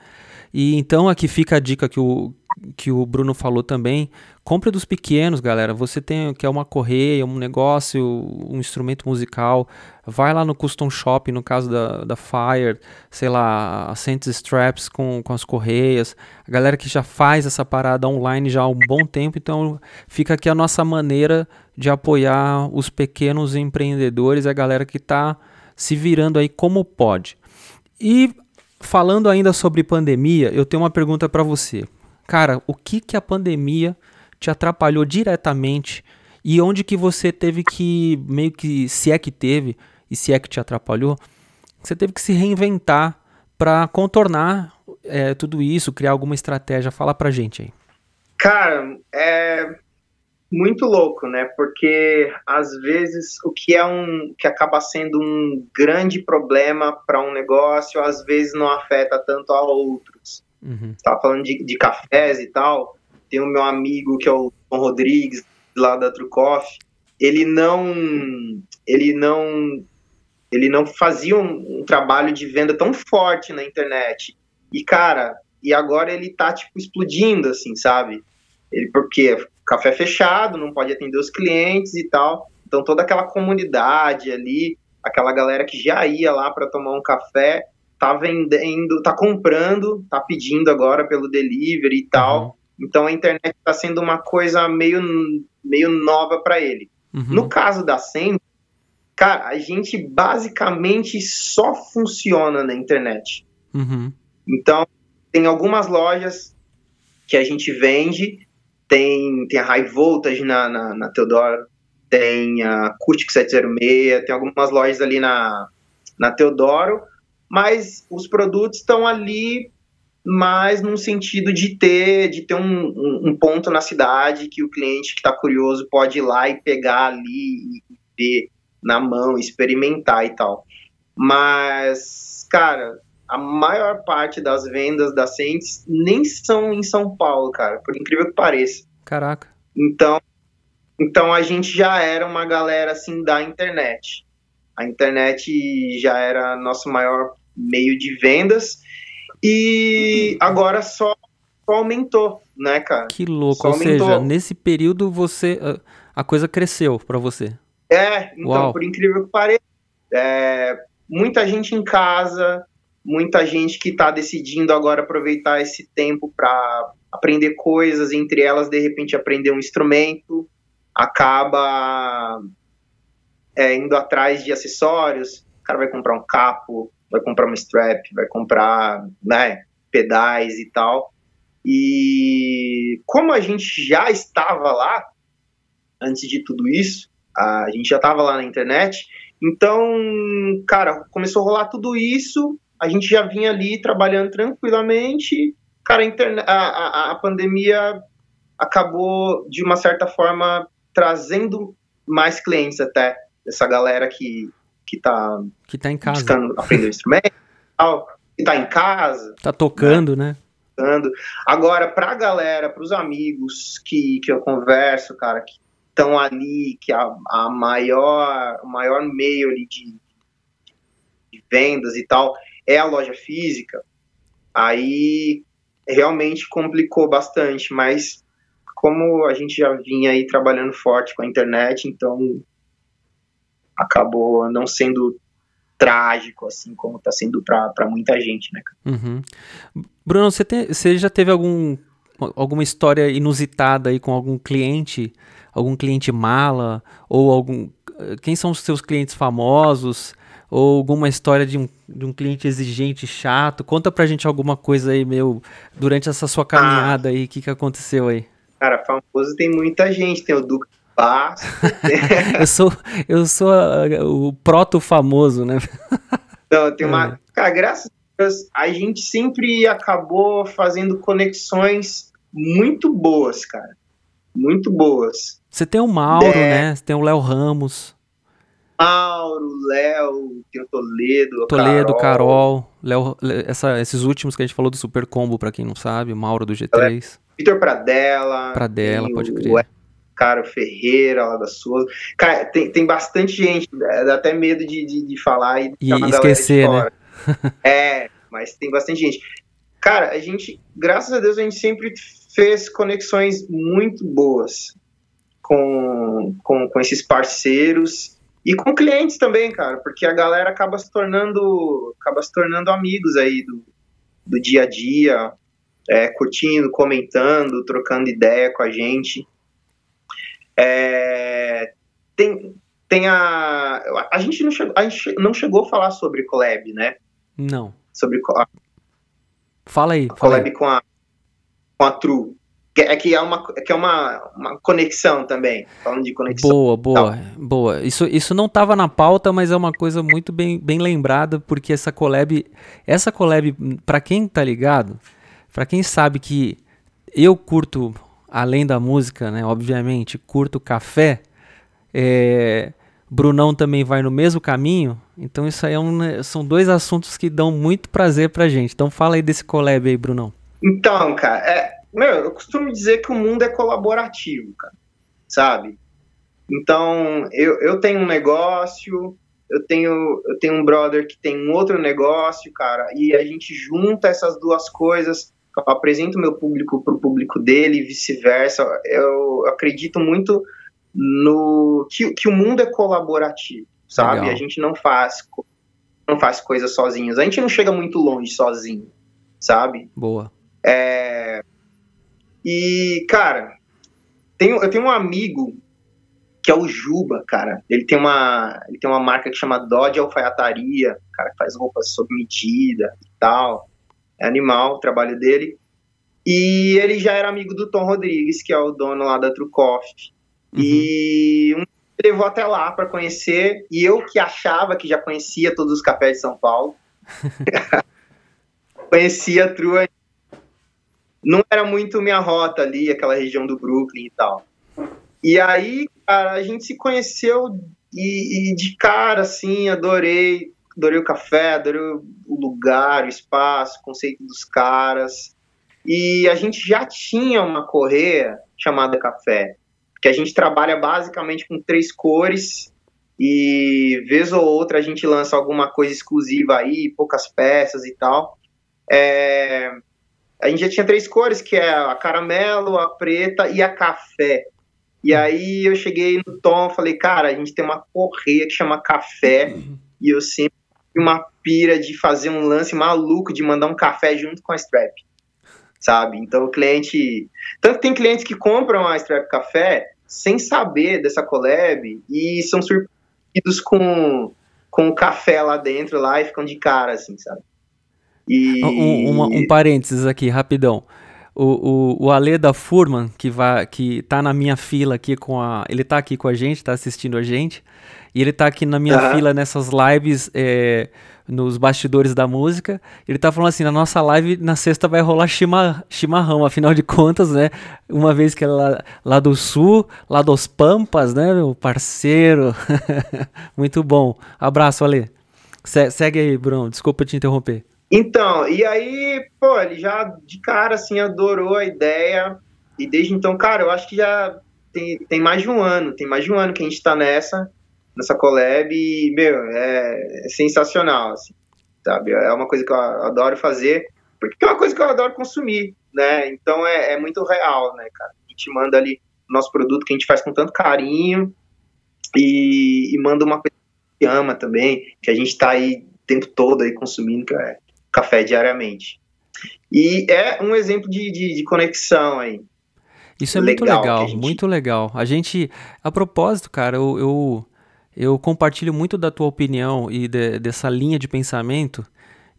E então aqui fica a dica que o, que o Bruno falou também. Compre dos pequenos, galera. Você tem que é uma correia, um negócio, um instrumento musical. Vai lá no Custom Shop, no caso da, da Fire, sei lá, a Sense Straps com, com as correias. A galera que já faz essa parada online já há um bom tempo. Então fica aqui a nossa maneira de apoiar os pequenos empreendedores, a galera que está se virando aí como pode. E falando ainda sobre pandemia, eu tenho uma pergunta para você. Cara, o que que a pandemia te atrapalhou diretamente e onde que você teve que meio que se é que teve e se é que te atrapalhou, você teve que se reinventar para contornar é, tudo isso, criar alguma estratégia. Fala pra gente aí. Cara, é, muito louco, né? Porque às vezes o que é um que acaba sendo um grande problema para um negócio, às vezes não afeta tanto a outros. Uhum. Tava falando de, de cafés e tal. Tem o meu amigo que é o Tom Rodrigues lá da Trucoff. Ele não, ele não, ele não fazia um, um trabalho de venda tão forte na internet. E cara, e agora ele tá tipo explodindo assim, sabe? Ele porque café fechado, não pode atender os clientes e tal. Então toda aquela comunidade ali, aquela galera que já ia lá para tomar um café, tá vendendo, tá comprando, tá pedindo agora pelo delivery e tal. Uhum. Então a internet está sendo uma coisa meio, meio nova para ele. Uhum. No caso da Sem, cara, a gente basicamente só funciona na internet. Uhum. Então tem algumas lojas que a gente vende tem, tem a High Voltage na, na, na Teodoro, tem a Acústica 706, tem algumas lojas ali na, na Teodoro, mas os produtos estão ali mais num sentido de ter, de ter um, um, um ponto na cidade que o cliente que está curioso pode ir lá e pegar ali e ver na mão, experimentar e tal. Mas, cara, a maior parte das vendas da Sentes nem são em São Paulo, cara, por incrível que pareça. Caraca. Então, então a gente já era uma galera assim da internet. A internet já era nosso maior meio de vendas e agora só, só aumentou, né, cara? Que louco, só ou aumentou. seja, nesse período você a coisa cresceu para você. É, então, Uau. por incrível que pareça, é, muita gente em casa, muita gente que está decidindo agora aproveitar esse tempo para aprender coisas, entre elas, de repente, aprender um instrumento, acaba é, indo atrás de acessórios, o cara vai comprar um capo, vai comprar uma strap, vai comprar né, pedais e tal. E como a gente já estava lá, antes de tudo isso, a gente já estava lá na internet, então, cara, começou a rolar tudo isso, a gente já vinha ali trabalhando tranquilamente, cara, a, a, a pandemia acabou, de uma certa forma, trazendo mais clientes até, essa galera que, que tá, que tá em casa. buscando aprender instrumento, que tá em casa. Tá tocando, né? né? Agora, pra galera, pros amigos que, que eu converso, cara, que estão ali, que a, a maior, o maior meio ali de, de vendas e tal é a loja física, aí realmente complicou bastante, mas como a gente já vinha aí trabalhando forte com a internet, então acabou não sendo trágico, assim como está sendo para muita gente, né? Uhum. Bruno, você, você já teve algum, alguma história inusitada aí com algum cliente algum cliente mala ou algum quem são os seus clientes famosos ou alguma história de um, de um cliente exigente chato conta pra gente alguma coisa aí meu durante essa sua caminhada ah. aí o que que aconteceu aí cara famoso tem muita gente tem o Duca Basso (laughs) eu sou eu sou a, o proto famoso né (laughs) não tem uma é. cara graças a Deus a gente sempre acabou fazendo conexões muito boas cara muito boas você tem o Mauro, é. né? Você tem o Léo Ramos. Mauro, Léo, tem o Toledo, Toledo, Carol, Léo, essa, esses últimos que a gente falou do Super Combo, para quem não sabe, Mauro do G3. Vitor Pradella. Pradella, pode crer. O Caro Ferreira, lá da Souza. Cara, tem, tem bastante gente, dá até medo de, de, de falar e, e esquecer, né? é, mas tem bastante gente. Cara, a gente, graças a Deus, a gente sempre fez conexões muito boas com, com, com esses parceiros e com clientes também, cara, porque a galera acaba se tornando, acaba se tornando amigos aí do, do dia a dia, é, curtindo, comentando, trocando ideia com a gente. É, tem, tem a. A gente, não chegou, a gente não chegou a falar sobre collab, né? Não. Sobre. Fala aí. Fala collab aí. Com, a, com a True. É que é uma, que é uma, uma conexão também, falando de conexão. Boa, boa, boa. Isso, isso não estava na pauta, mas é uma coisa muito bem, bem lembrada, porque essa collab, essa collab, para quem tá ligado, para quem sabe que eu curto, além da música, né, obviamente, curto café, é, Brunão também vai no mesmo caminho, então isso aí é um, são dois assuntos que dão muito prazer pra gente. Então fala aí desse collab aí, Brunão. Então, cara, é, meu, eu costumo dizer que o mundo é colaborativo, cara, sabe? Então, eu, eu tenho um negócio, eu tenho, eu tenho um brother que tem um outro negócio, cara, e a gente junta essas duas coisas, eu apresento o meu público para o público dele e vice-versa. Eu acredito muito no que, que o mundo é colaborativo, sabe? Legal. A gente não faz não faz coisas sozinhos. A gente não chega muito longe sozinho, sabe? Boa. É, e, cara, tenho, eu tenho um amigo que é o Juba, cara. Ele tem uma, ele tem uma marca que chama Dodge Alfaiataria, cara, que faz roupas sob medida e tal. É animal o trabalho dele. E ele já era amigo do Tom Rodrigues, que é o dono lá da True Coffee. Uhum. E um levou até lá para conhecer, e eu que achava que já conhecia todos os cafés de São Paulo, (laughs) conhecia a True não era muito minha rota ali, aquela região do Brooklyn e tal. E aí, cara, a gente se conheceu e, e de cara, assim, adorei, adorei o café, adorei o lugar, o espaço, o conceito dos caras. E a gente já tinha uma correia chamada café, que a gente trabalha basicamente com três cores e vez ou outra a gente lança alguma coisa exclusiva aí, poucas peças e tal. É, a gente já tinha três cores, que é a caramelo, a preta e a café. E aí eu cheguei no Tom, falei, cara, a gente tem uma correia que chama café, uhum. e eu sempre uma pira de fazer um lance maluco de mandar um café junto com a strap. Sabe? Então o cliente. Tanto que tem clientes que compram a strap café sem saber dessa collab e são surpreendidos com, com o café lá dentro lá e ficam de cara, assim, sabe? E... Um, uma, um parênteses aqui, rapidão. O, o, o Ale da Furman, que, vai, que tá na minha fila aqui com a. Ele tá aqui com a gente, tá assistindo a gente. E ele tá aqui na minha uhum. fila nessas lives. É, nos bastidores da música. Ele tá falando assim: na nossa live na sexta vai rolar chima, chimarrão, afinal de contas, né? Uma vez que é lá, lá do sul, lá dos Pampas, né, meu parceiro? (laughs) Muito bom. Abraço, Ale. Se, segue aí, Bruno. Desculpa te interromper. Então, e aí, pô, ele já de cara assim adorou a ideia. E desde então, cara, eu acho que já tem, tem mais de um ano, tem mais de um ano que a gente tá nessa nessa collab e, meu, é, é sensacional, assim, sabe? É uma coisa que eu adoro fazer, porque é uma coisa que eu adoro consumir, né? Então é, é muito real, né, cara? A gente manda ali o nosso produto que a gente faz com tanto carinho e, e manda uma coisa que ama também, que a gente tá aí o tempo todo aí consumindo, que é café diariamente. E é um exemplo de, de, de conexão aí. Isso é legal muito legal, gente... muito legal. A gente, a propósito, cara, eu, eu, eu compartilho muito da tua opinião e de, dessa linha de pensamento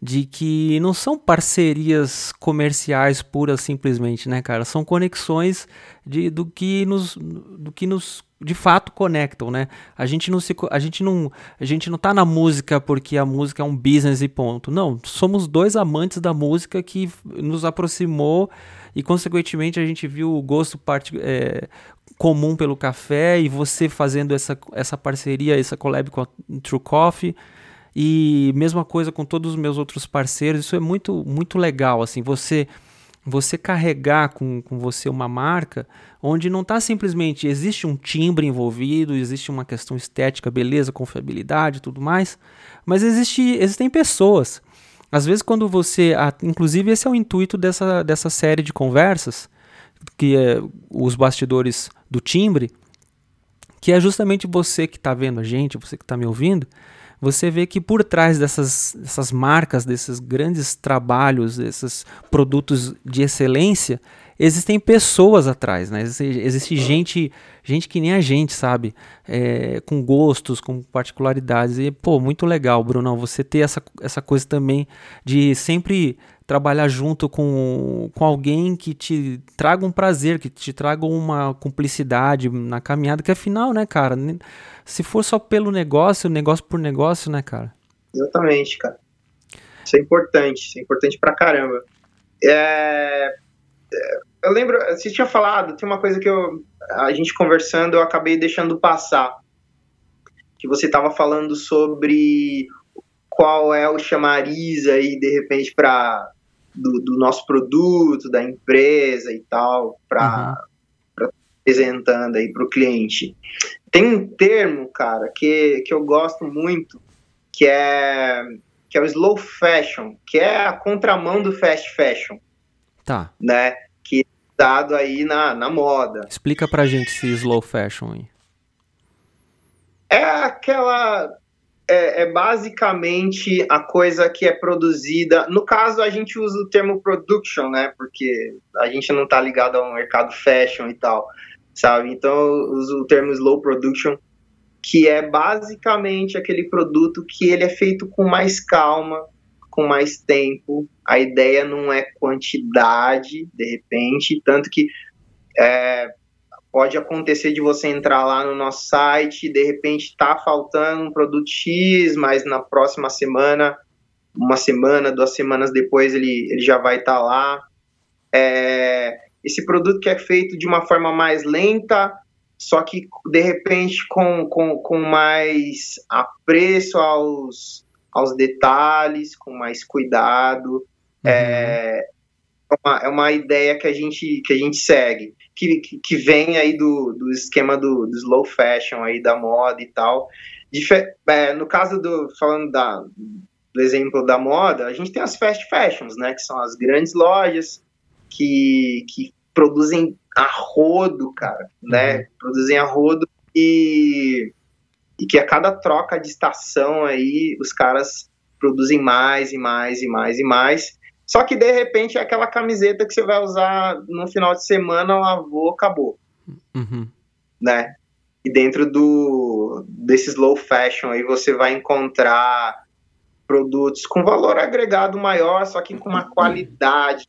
de que não são parcerias comerciais puras simplesmente, né, cara? São conexões de, do que nos do que nos de fato conectam, né? A gente não se a gente não a gente não tá na música porque a música é um business e ponto. Não, somos dois amantes da música que nos aproximou e consequentemente a gente viu o gosto part, é, comum pelo café e você fazendo essa, essa parceria, essa collab com a True Coffee. E mesma coisa com todos os meus outros parceiros, isso é muito, muito legal, assim, você você carregar com, com você uma marca onde não está simplesmente existe um timbre envolvido, existe uma questão estética, beleza, confiabilidade e tudo mais, mas existe, existem pessoas. Às vezes quando você, inclusive esse é o intuito dessa, dessa série de conversas, que é os bastidores do timbre, que é justamente você que está vendo a gente, você que está me ouvindo, você vê que por trás dessas, dessas marcas, desses grandes trabalhos, desses produtos de excelência, existem pessoas atrás, né? Existe, existe gente, gente que nem a gente, sabe? É, com gostos, com particularidades. E, pô, muito legal, Bruno, você ter essa, essa coisa também de sempre trabalhar junto com, com alguém que te traga um prazer, que te traga uma cumplicidade na caminhada, que afinal, né, cara, se for só pelo negócio, negócio por negócio, né, cara? Exatamente, cara. Isso é importante, isso é importante pra caramba. É, é eu lembro, você tinha falado, tem uma coisa que eu, a gente conversando, eu acabei deixando passar. Que você estava falando sobre qual é o chamariz aí, de repente, para do, do nosso produto, da empresa e tal, para uhum. apresentando aí para o cliente. Tem um termo, cara, que, que eu gosto muito, que é que é o slow fashion, que é a contramão do fast fashion. Tá. Né? Que é dado aí na, na moda. Explica pra gente esse slow fashion aí. É aquela é, é, basicamente a coisa que é produzida. No caso, a gente usa o termo production, né? Porque a gente não está ligado ao mercado fashion e tal, sabe? Então, eu uso o termo slow production, que é basicamente aquele produto que ele é feito com mais calma, com mais tempo. A ideia não é quantidade, de repente, tanto que é, Pode acontecer de você entrar lá no nosso site e de repente está faltando um produto X, mas na próxima semana, uma semana, duas semanas depois, ele, ele já vai estar tá lá. É, esse produto que é feito de uma forma mais lenta, só que de repente com, com, com mais apreço aos, aos detalhes, com mais cuidado. Uhum. É, é uma, é uma ideia que a gente, que a gente segue, que, que vem aí do, do esquema do, do slow fashion, aí da moda e tal. é, no caso do, falando da, do exemplo da moda, a gente tem as fast fashions, né, que são as grandes lojas que, que produzem a rodo, cara, né? Uhum. Produzem a rodo e, e que a cada troca de estação aí os caras produzem mais e mais e mais e mais. Só que de repente é aquela camiseta que você vai usar no final de semana, lavou, acabou. Uhum. Né? E dentro do desse slow fashion aí você vai encontrar produtos com valor agregado maior, só que com uma qualidade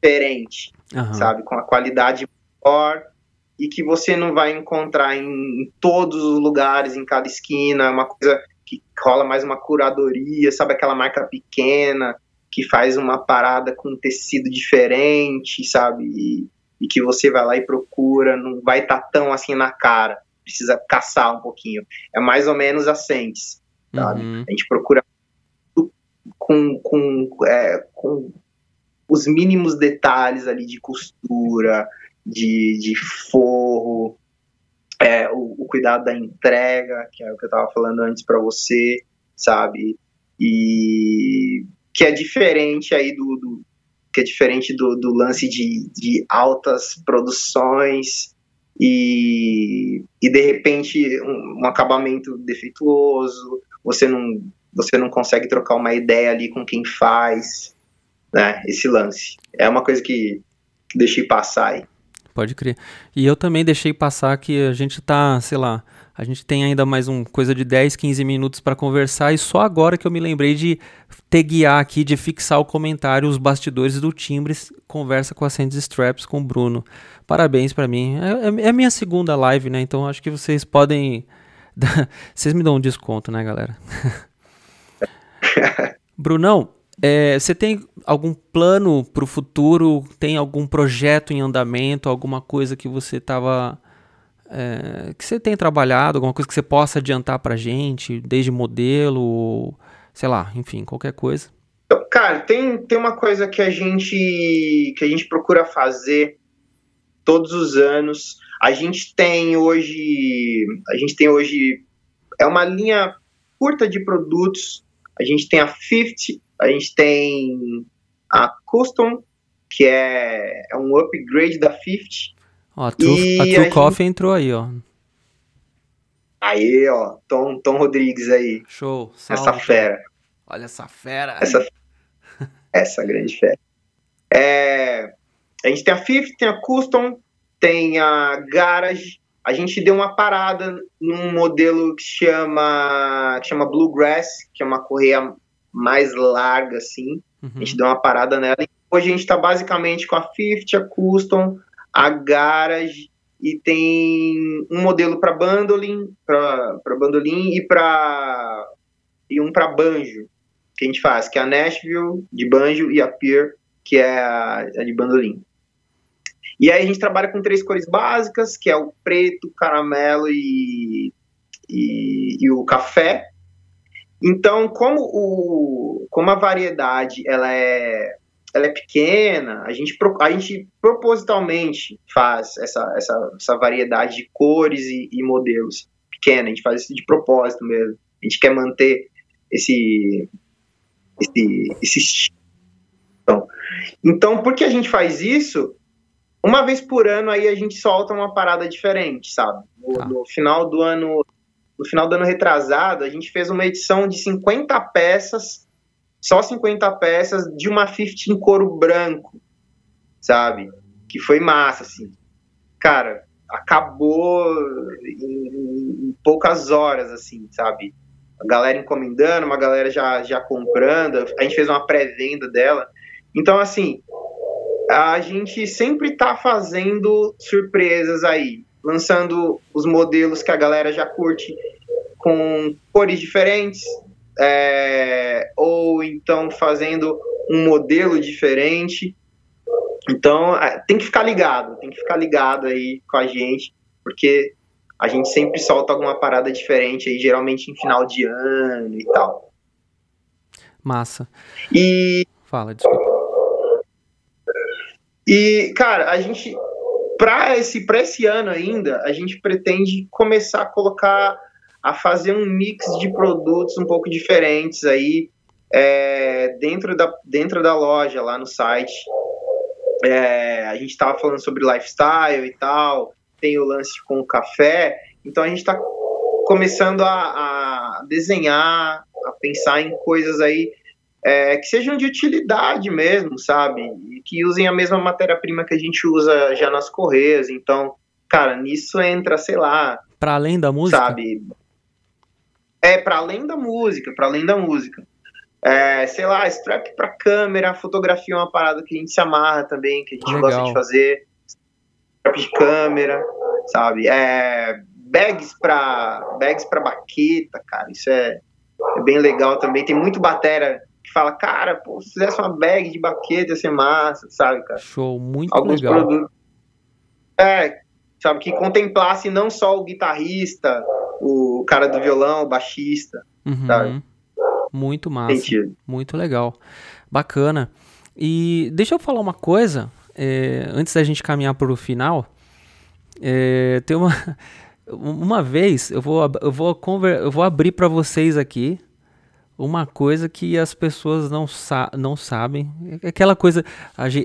diferente, uhum. sabe? Com a qualidade maior e que você não vai encontrar em, em, todos os lugares, em cada esquina, uma coisa que rola mais uma curadoria, sabe? Aquela marca pequena que faz uma parada com tecido diferente, sabe? E, e que você vai lá e procura, não vai estar tá tão assim na cara, precisa caçar um pouquinho. É mais ou menos a Sentes, sabe? Uhum. A gente procura com, com, é, com os mínimos detalhes ali de costura, de, de forro, é, o, o, cuidado da entrega, que é o que eu estava falando antes para você, sabe? E que é diferente aí do, do que é diferente do, do lance de, de altas produções e, e de repente um, um acabamento defeituoso, você não você não consegue trocar uma ideia ali com quem faz, né? Esse lance. É uma coisa que, deixei passar aí. Pode crer. E eu também deixei passar que a gente tá, sei lá, a gente tem ainda mais um coisa de 10, 15 minutos para conversar e só agora que eu me lembrei de guiar aqui, de fixar o comentário, os bastidores do Timbres, conversa com a Sandy Straps com o Bruno. Parabéns para mim. É, é, é, minha segunda live, né? Então acho que vocês podem. (laughs) vocês me dão um desconto, né, galera? (laughs) Brunão, é, você tem algum plano para o futuro? Tem algum projeto em andamento? Alguma coisa que você estava. É, que você tem trabalhado? Alguma coisa que você possa adiantar para gente? Desde modelo, sei lá, enfim, qualquer coisa. Cara, tem, tem uma coisa que a gente que a gente procura fazer todos os anos. A gente tem hoje, a gente tem hoje é uma linha curta de produtos a gente tem a 50, a gente tem a Custom, que é, é um upgrade da 50. Ó, a True, a True a Coffee gente... entrou aí, ó. Aí, ó, Tom, Tom Rodrigues aí. Show. Salve, essa fera. Olha essa fera. Essa, essa grande fera. É, a gente tem a 50, tem a Custom, tem a Garage, a gente deu uma parada num modelo que chama, que chama Bluegrass, que é uma correia mais larga, assim. Uhum. A gente deu uma parada nela. E hoje a gente está basicamente com a 50, a Custom, a Garage e tem um modelo para bandolim, para bandolim e para e um para banjo que a gente faz, que é a Nashville de banjo e a Pier, que é a, a de bandolim. E aí a gente trabalha com três cores básicas, que é o preto, caramelo e, e, e o café. Então, como, o, como a variedade ela é, ela é pequena, a gente, a gente propositalmente faz essa, essa, essa variedade de cores e, e modelos pequena, a gente faz isso de propósito mesmo. A gente quer manter esse, esse, esse estilo. Então, então, por que a gente faz isso? uma vez por ano aí a gente solta uma parada diferente, sabe? No, tá. no, final do ano, no final do ano retrasado, a gente fez uma edição de 50 peças, só 50 peças de uma 50 em couro branco, sabe? Que foi massa, assim. Cara, acabou em, em poucas horas, assim, sabe? A galera encomendando, uma galera já, já comprando, a gente fez uma pré-venda dela. Então, assim, a gente sempre está fazendo surpresas aí, lançando os modelos que a galera já curte com cores diferentes, é, ou então fazendo um modelo diferente. Então é, tem que ficar ligado, tem que ficar ligado aí com a gente, porque a gente sempre solta alguma parada diferente aí, geralmente em final de ano e tal. Massa. E. Fala, desculpa. E, cara, a gente, para esse, esse ano ainda, a gente pretende começar a colocar, a fazer um mix de produtos um pouco diferentes aí é, dentro, da, dentro da loja, lá no site. é, a gente estava falando sobre lifestyle e tal, tem o lance com o café, então a gente está começando a, a, desenhar, a pensar em coisas aí é, que sejam de utilidade mesmo, sabe? E que usem a mesma matéria-prima que a gente usa já nas correias. Então, cara, nisso entra, sei lá. Para além da música? Sabe? É, para além da música, para além da música. É, sei lá, strap para câmera, fotografia é uma parada que a gente se amarra também, que a gente Legal. gosta de fazer. Strap de câmera, sabe? É, bags para bags para baqueta, cara, isso é, é, bem legal também. Tem muito batera que fala, cara, pô, se fizesse uma bag de baqueta ia ser massa, sabe, cara? Show, muito Alguns legal. Produtos, é, sabe, que contemplasse não só o guitarrista, o cara do violão, o baixista, uhum. sabe? Muito massa. Sentido. Muito legal. Bacana. E deixa eu falar uma coisa, é, antes da gente caminhar para o final. É, tem uma, (laughs) uma vez, eu vou, eu vou, conver, eu vou abrir para vocês aqui uma coisa que as pessoas não, sa não sabem. É aquela coisa,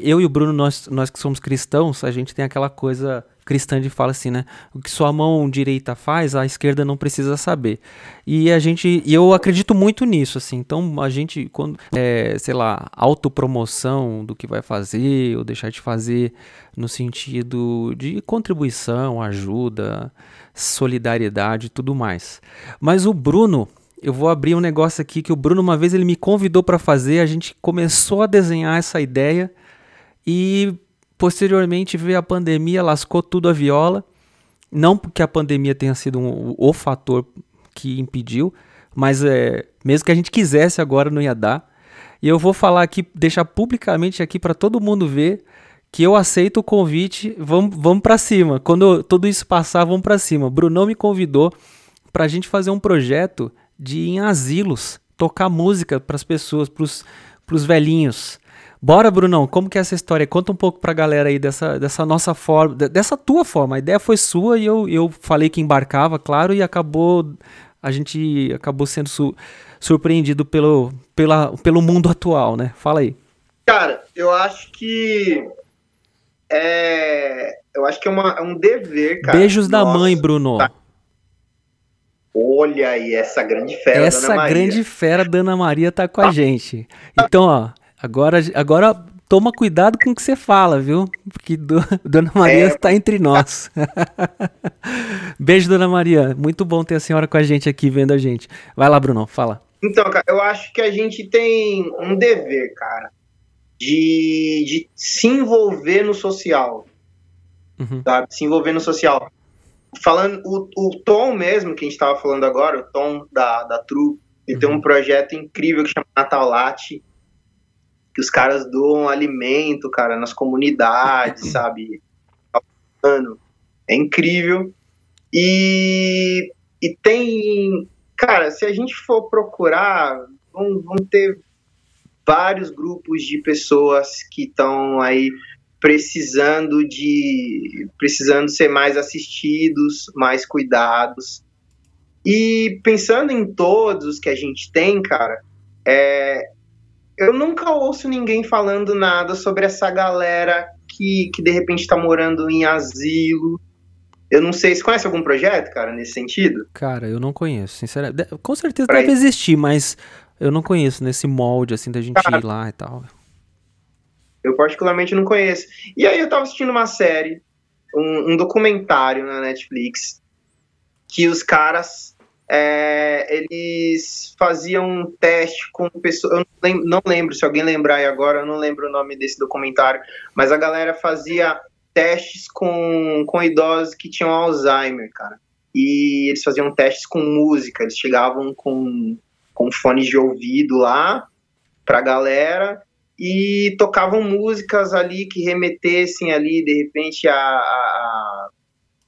eu e o Bruno, nós, nós que somos cristãos, a gente tem aquela coisa cristã de fala assim, né? O que sua mão direita faz, a esquerda não precisa saber. E a gente, e eu acredito muito nisso, assim. Então a gente, quando, é, sei lá, autopromoção do que vai fazer ou deixar de fazer no sentido de contribuição, ajuda, solidariedade e tudo mais. Mas o Bruno, eu vou abrir um negócio aqui que o Bruno uma vez ele me convidou para fazer, a gente começou a desenhar essa ideia e posteriormente veio a pandemia, lascou tudo a viola. Não porque a pandemia tenha sido um, o fator que impediu, mas é, mesmo que a gente quisesse agora não ia dar. E eu vou falar aqui, deixar publicamente aqui para todo mundo ver que eu aceito o convite, vamos, vamos para cima. Quando tudo isso passar, vamos para cima. Brunão me convidou para a gente fazer um projeto de ir em asilos, tocar música para as pessoas, para os velhinhos. Bora, Brunão, como que é essa história? Conta um pouco pra galera aí dessa, dessa nossa forma, dessa tua forma. A ideia foi sua e eu, eu falei que embarcava, claro, e acabou. A gente acabou sendo su, surpreendido pelo, pela, pelo mundo atual, né? Fala aí. Cara, eu acho que. É, eu acho que é, uma, é um dever, cara. Beijos da mãe, Bruno. Tá. Olha aí, essa grande fera, Essa grande fera, Dana Maria, tá com a gente. Então, ó, agora, agora toma cuidado com o que você fala, viu? Porque do, (laughs) Dona Maria está é... entre nós. (laughs) Beijo, Dona Maria. Muito bom ter a senhora com a gente aqui, vendo a gente. Vai lá, Bruno, fala. Então, cara, eu acho que a gente tem um dever, cara, de, de se envolver no social. Uhum. Sabe? Se envolver no social falando o, o Tom mesmo, que a gente estava falando agora, o Tom da, da True, ele uhum. tem um uhum. projeto incrível que chama Natal Latte, que os caras doam alimento, cara, nas comunidades, (laughs) sabe? Mano, é incrível. E, e tem, cara, se a gente for procurar, vão, vão ter vários grupos de pessoas que estão aí precisando de precisando ser mais assistidos, mais cuidados. E pensando em todos que a gente tem, cara, é, eu nunca ouço ninguém falando nada sobre essa galera que, que de repente está morando em asilo. Eu não sei, você conhece algum projeto, cara, nesse sentido? Cara, eu não conheço, sinceramente. Com certeza pra deve existir, mas eu não conheço nesse molde, assim, da gente cara, ir lá e tal. Eu particularmente não conheço. E aí eu tava assistindo uma série, um, um documentário na Netflix, que os caras é, eles faziam um teste com pessoas. Eu não lembro, não lembro, se alguém lembrar aí agora, eu não lembro o nome desse documentário, mas a galera fazia testes com, com idosos que tinham Alzheimer, cara. E eles faziam testes com música, eles chegavam com, com fones de ouvido lá pra galera e tocavam músicas ali que remetessem ali, de repente, a, a,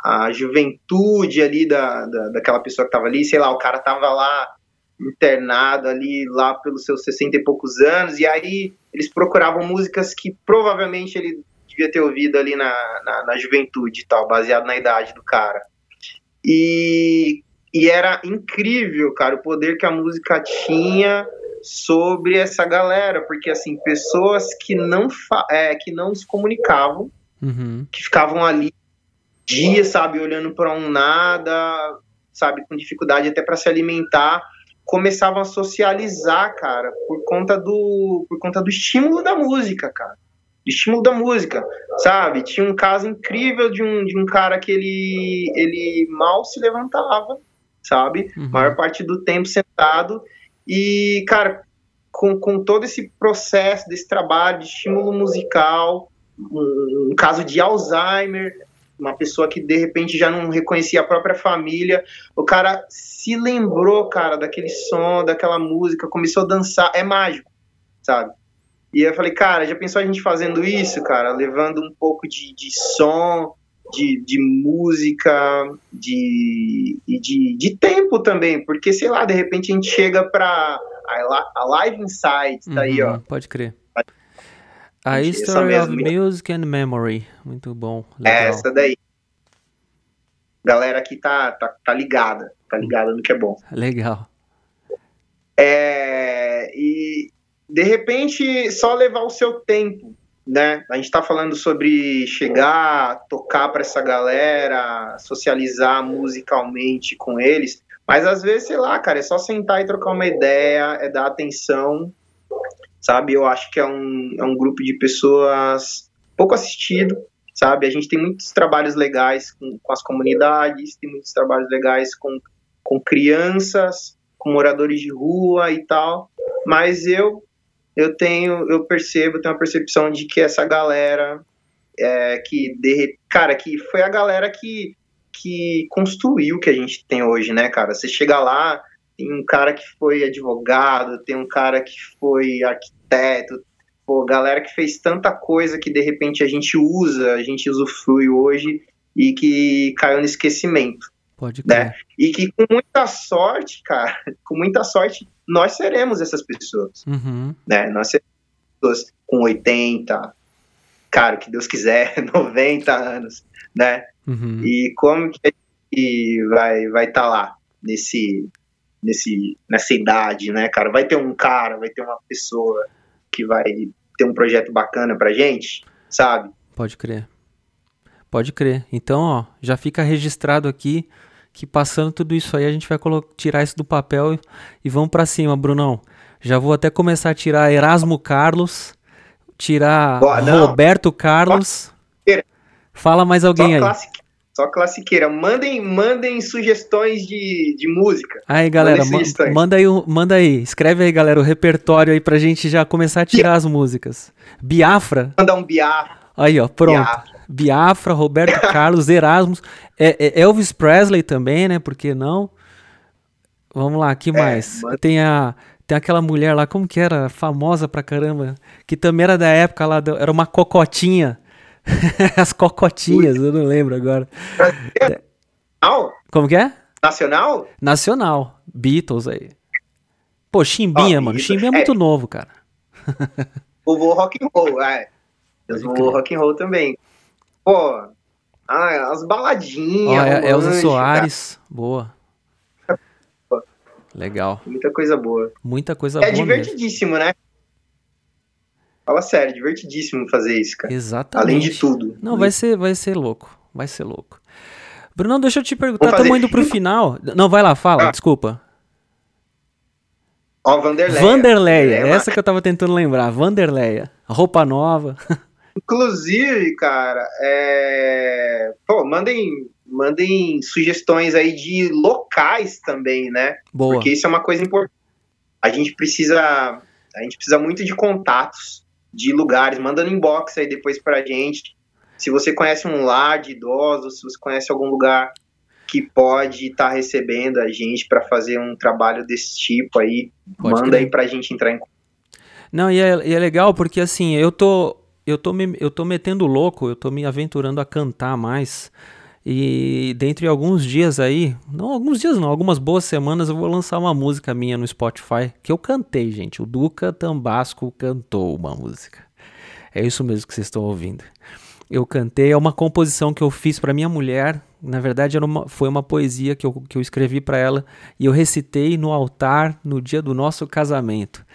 a juventude ali da, da, daquela pessoa que estava ali, sei lá, o cara tava lá internado ali, lá pelos seus 60 e poucos anos, e aí eles procuravam músicas que provavelmente ele devia ter ouvido ali na, na, na juventude e tal, baseado na idade do cara. E, e era incrível, cara, o poder que a música tinha sobre essa galera, porque assim, pessoas que não, é, que não se comunicavam, uhum. que ficavam ali dias, sabe, olhando para um nada, sabe, com dificuldade até para se alimentar, começavam a socializar, cara, por conta do por conta do estímulo da música, cara. Do estímulo da música, sabe? Tinha um caso incrível de um, de um cara que ele ele mal se levantava, sabe? Uhum. maior parte do tempo sentado e, cara, com, com todo esse processo, desse trabalho de estímulo musical, um, um caso de Alzheimer, uma pessoa que de repente já não reconhecia a própria família. O cara se lembrou, cara, daquele som, daquela música, começou a dançar. É mágico, sabe? E eu falei, cara, já pensou a gente fazendo isso, cara? Levando um pouco de, de som, de, de música, de, de, de tempo também, porque sei lá, de repente a gente chega pra. A Live Inside, tá uhum, aí, ó. Pode crer. A History of Music and Memory. Muito bom. Legal. É, essa daí. Galera aqui tá, tá, tá ligada. Tá ligada no que é bom. Legal. É, e de repente só levar o seu tempo, né? A gente tá falando sobre chegar, tocar para essa galera, socializar musicalmente com eles, mas às vezes, sei lá, cara, é só sentar e trocar uma ideia, é dar atenção sabe? Eu acho que é um, é um grupo de pessoas pouco assistido, sabe? A gente tem muitos trabalhos legais com, com as comunidades, tem muitos trabalhos legais com, com crianças, com moradores de rua e tal, mas eu eu tenho, eu percebo, tenho a percepção de que essa galera é, que de, cara, que foi a galera que que construiu o que a gente tem hoje, né, cara? Você chega lá, tem um cara que foi advogado, tem um cara que foi arquiteto, pô, galera que fez tanta coisa que de repente a gente usa, a gente usufrui hoje e que caiu no esquecimento. Pode né? E que com muita sorte, cara, (laughs) com muita sorte, nós seremos essas pessoas. Uhum. Né? Nós seremos pessoas com 80, cara, que Deus quiser, (laughs) 90 anos, né? Uhum. E como que a gente vai vai estar tá lá nesse nesse, nessa idade, né, cara? Vai ter um cara, vai ter uma pessoa que vai ter um projeto bacana pra gente, sabe? Pode crer. Pode crer. Então, ó, já fica registrado aqui que passando tudo isso aí, a gente vai tirar isso do papel e, e vamos para cima, Brunão. Já vou até começar a tirar Erasmo Carlos, tirar Boa, Roberto Carlos. Fala mais alguém Só aí. Só classiqueira. Mandem, mandem sugestões de, de música. Aí, galera, ma manda aí, manda aí. Escreve aí, galera, o repertório aí pra gente já começar a tirar as músicas. Biafra. Mandar um Biafra. Aí, ó, pronto. Biafra, Biafra Roberto (laughs) Carlos, Erasmus. É, é Elvis Presley também, né? Por que não? Vamos lá, que é, mais? Tem a. Tem aquela mulher lá, como que era? Famosa pra caramba. Que também era da época lá, era uma cocotinha. (laughs) As cocotinhas, eu não lembro agora. Nacional? Como que é? Nacional? Nacional. Beatles aí. Pô, Chimbinha, oh, mano. Chimbinha é muito é. novo, cara. Vovô rock and roll, é. Os vovô rock and roll também. Pô, ah, as baladinhas. Ó, é, Elza Soares, boa. (laughs) Legal. Muita coisa boa. Muita coisa é boa. É divertidíssimo, mesmo. né? Fala sério, divertidíssimo fazer isso, cara. Exatamente. Além de tudo. Não, vai ser, vai ser louco. Vai ser louco. Brunão, deixa eu te perguntar, estamos indo pro final. Não, vai lá, fala, ah. desculpa. Ó, Vanderleia. Vanderleia, é, essa que eu tava tentando lembrar. Vanderleia. Roupa nova. (laughs) Inclusive, cara, é... Pô, mandem, mandem sugestões aí de locais também, né? Boa. Porque isso é uma coisa importante. A gente precisa, a gente precisa muito de contatos de lugares, manda no inbox aí depois pra gente. Se você conhece um lar de idosos, se você conhece algum lugar que pode estar tá recebendo a gente para fazer um trabalho desse tipo aí, pode manda crer. aí pra gente entrar em Não, e é, e é legal porque assim, eu tô eu tô me, eu tô metendo louco, eu tô me aventurando a cantar mais. E dentro de alguns dias aí, não alguns dias não, algumas boas semanas eu vou lançar uma música minha no Spotify que eu cantei, gente. O Duca Tambasco cantou uma música. É isso mesmo que vocês estão ouvindo. eu cantei. É uma composição que eu fiz para minha mulher. Na verdade, uma, foi uma poesia que eu, que eu escrevi para ela e eu recitei no altar no dia do nosso casamento.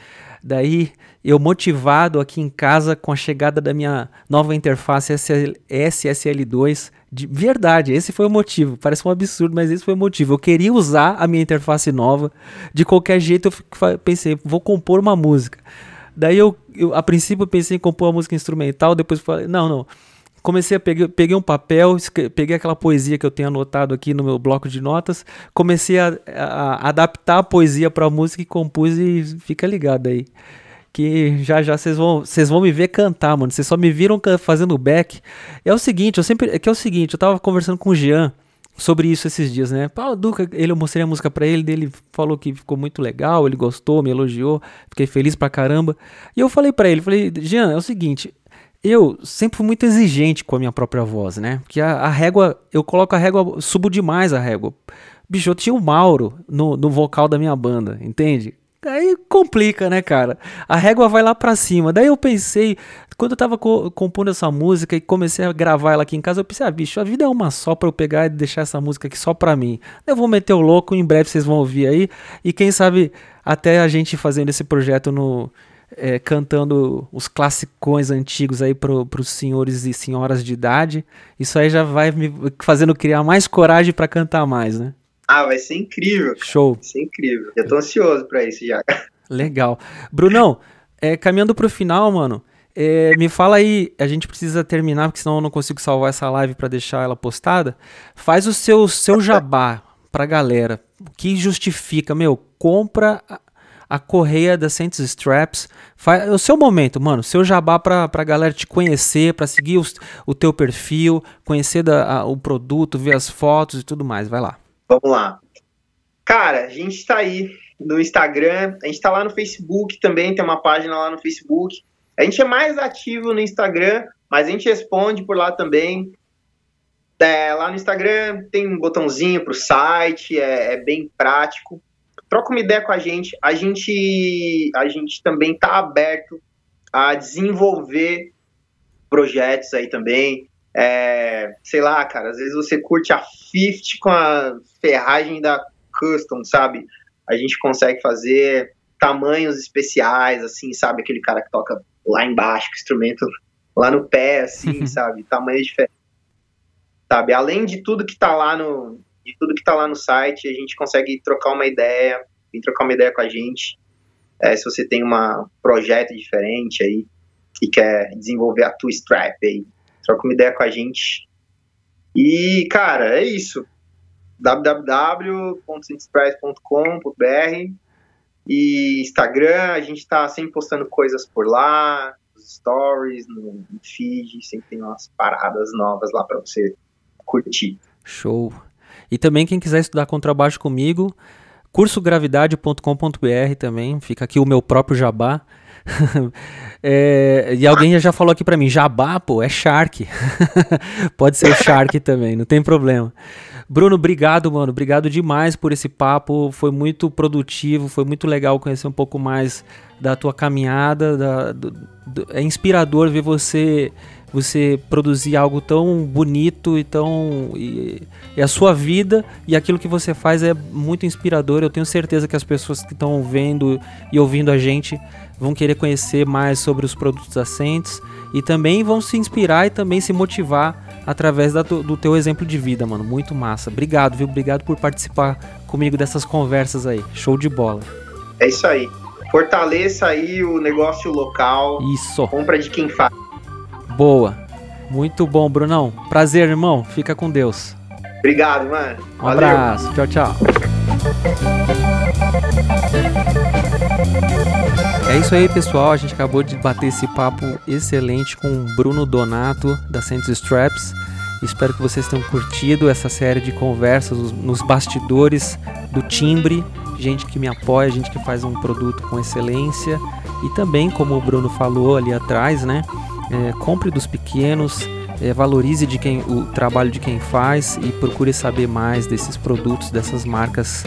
Daí, eu motivado aqui em casa com a chegada da minha nova interface SSL2, de verdade, esse foi o motivo. Parece um absurdo, mas esse foi o motivo. Eu queria usar a minha interface nova. De qualquer jeito, eu pensei, vou compor uma música. Daí eu, eu a princípio, pensei em compor uma música instrumental, depois falei, não, não comecei a pegar, peguei um papel, peguei aquela poesia que eu tenho anotado aqui no meu bloco de notas, comecei a, a adaptar a poesia para a música e compus e fica ligado aí. Que já já vocês vão, vocês vão me ver cantar, mano. Vocês só me viram fazendo back. É o seguinte, eu sempre, é que é o seguinte, eu tava conversando com o Jean sobre isso esses dias, né? Paulo Duca, ele eu mostrei a música para ele, ele falou que ficou muito legal, ele gostou, me elogiou, fiquei feliz pra caramba. E eu falei para ele, falei: "Jean, é o seguinte, eu sempre fui muito exigente com a minha própria voz, né? Porque a, a régua, eu coloco a régua, subo demais a régua. Bicho, eu tinha o Mauro no, no vocal da minha banda, entende? Aí complica, né, cara? A régua vai lá pra cima. Daí eu pensei, quando eu tava co compondo essa música e comecei a gravar ela aqui em casa, eu pensei, ah, bicho, a vida é uma só pra eu pegar e deixar essa música aqui só pra mim. Eu vou meter o louco, em breve vocês vão ouvir aí. E quem sabe até a gente fazendo esse projeto no, é, cantando os classicões antigos aí para os senhores e senhoras de idade. Isso aí já vai me fazendo criar mais coragem para cantar mais, né? Ah, vai ser incrível. Cara. Show. Vai ser incrível. Eu tô ansioso para isso já. Legal. Brunão, é, caminhando pro final, mano, é, me fala aí, a gente precisa terminar, porque senão eu não consigo salvar essa live para deixar ela postada. Faz o seu, seu jabá pra galera. O que justifica, meu, compra a correia da Saints Straps. Faz, é o seu momento, mano, seu jabá pra, pra galera te conhecer, pra seguir os, o teu perfil, conhecer da, a, o produto, ver as fotos e tudo mais. Vai lá. Vamos lá. Cara, a gente tá aí no Instagram, a gente tá lá no Facebook também, tem uma página lá no Facebook. A gente é mais ativo no Instagram, mas a gente responde por lá também. É, lá no Instagram tem um botãozinho para o site, é, é, bem prático troca uma ideia com a gente. A gente, a gente também está aberto a desenvolver projetos aí também. É, sei lá, cara, às vezes você curte a Fifth com a ferragem da Custom, sabe? A gente consegue fazer tamanhos especiais, assim, sabe? Aquele cara que toca lá embaixo, com o instrumento lá no pé, assim, (laughs) sabe? Tamanho diferente. Sabe? Além de tudo que tá lá no, de tudo que está lá no site, a gente consegue trocar uma ideia, vir trocar uma ideia com a gente. É, se você tem um projeto diferente aí e quer desenvolver a tua strap aí, troca uma ideia com a gente. E, cara, é isso. www.synthexpress.com.br e Instagram, a gente está sempre postando coisas por lá, stories, no, no feed, sempre tem umas paradas novas lá para você curtir. Show. E também quem quiser estudar contrabaixo comigo, cursogravidade.com.br também, fica aqui o meu próprio jabá. (laughs) é, e alguém já falou aqui para mim, jabá, pô, é Shark. (laughs) Pode ser Shark também, não tem problema. Bruno, obrigado, mano. Obrigado demais por esse papo. Foi muito produtivo, foi muito legal conhecer um pouco mais da tua caminhada. Da, do, do, é inspirador ver você você produzir algo tão bonito e tão e, e, a sua vida e aquilo que você faz é muito inspirador. Eu tenho certeza que as pessoas que estão vendo e ouvindo a gente vão querer conhecer mais sobre os produtos assentes e também vão se inspirar e também se motivar através da, do teu exemplo de vida, mano. Muito massa. Obrigado, viu? Obrigado por participar comigo dessas conversas aí. Show de bola. É isso aí. Fortaleça aí o negócio local. Isso. Compra de quem faz. Boa. Muito bom, Brunão. Prazer, irmão. Fica com Deus. Obrigado, mano. Um Valeu. abraço. Tchau, tchau. É isso aí, pessoal. A gente acabou de bater esse papo excelente com o Bruno Donato da Saints Straps. Espero que vocês tenham curtido essa série de conversas nos bastidores do timbre. Gente que me apoia, gente que faz um produto com excelência. E também, como o Bruno falou ali atrás, né? É, compre dos pequenos, é, valorize de quem, o trabalho de quem faz e procure saber mais desses produtos, dessas marcas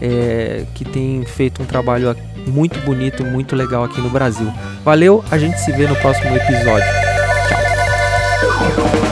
é, que têm feito um trabalho muito bonito e muito legal aqui no Brasil. Valeu, a gente se vê no próximo episódio. Tchau.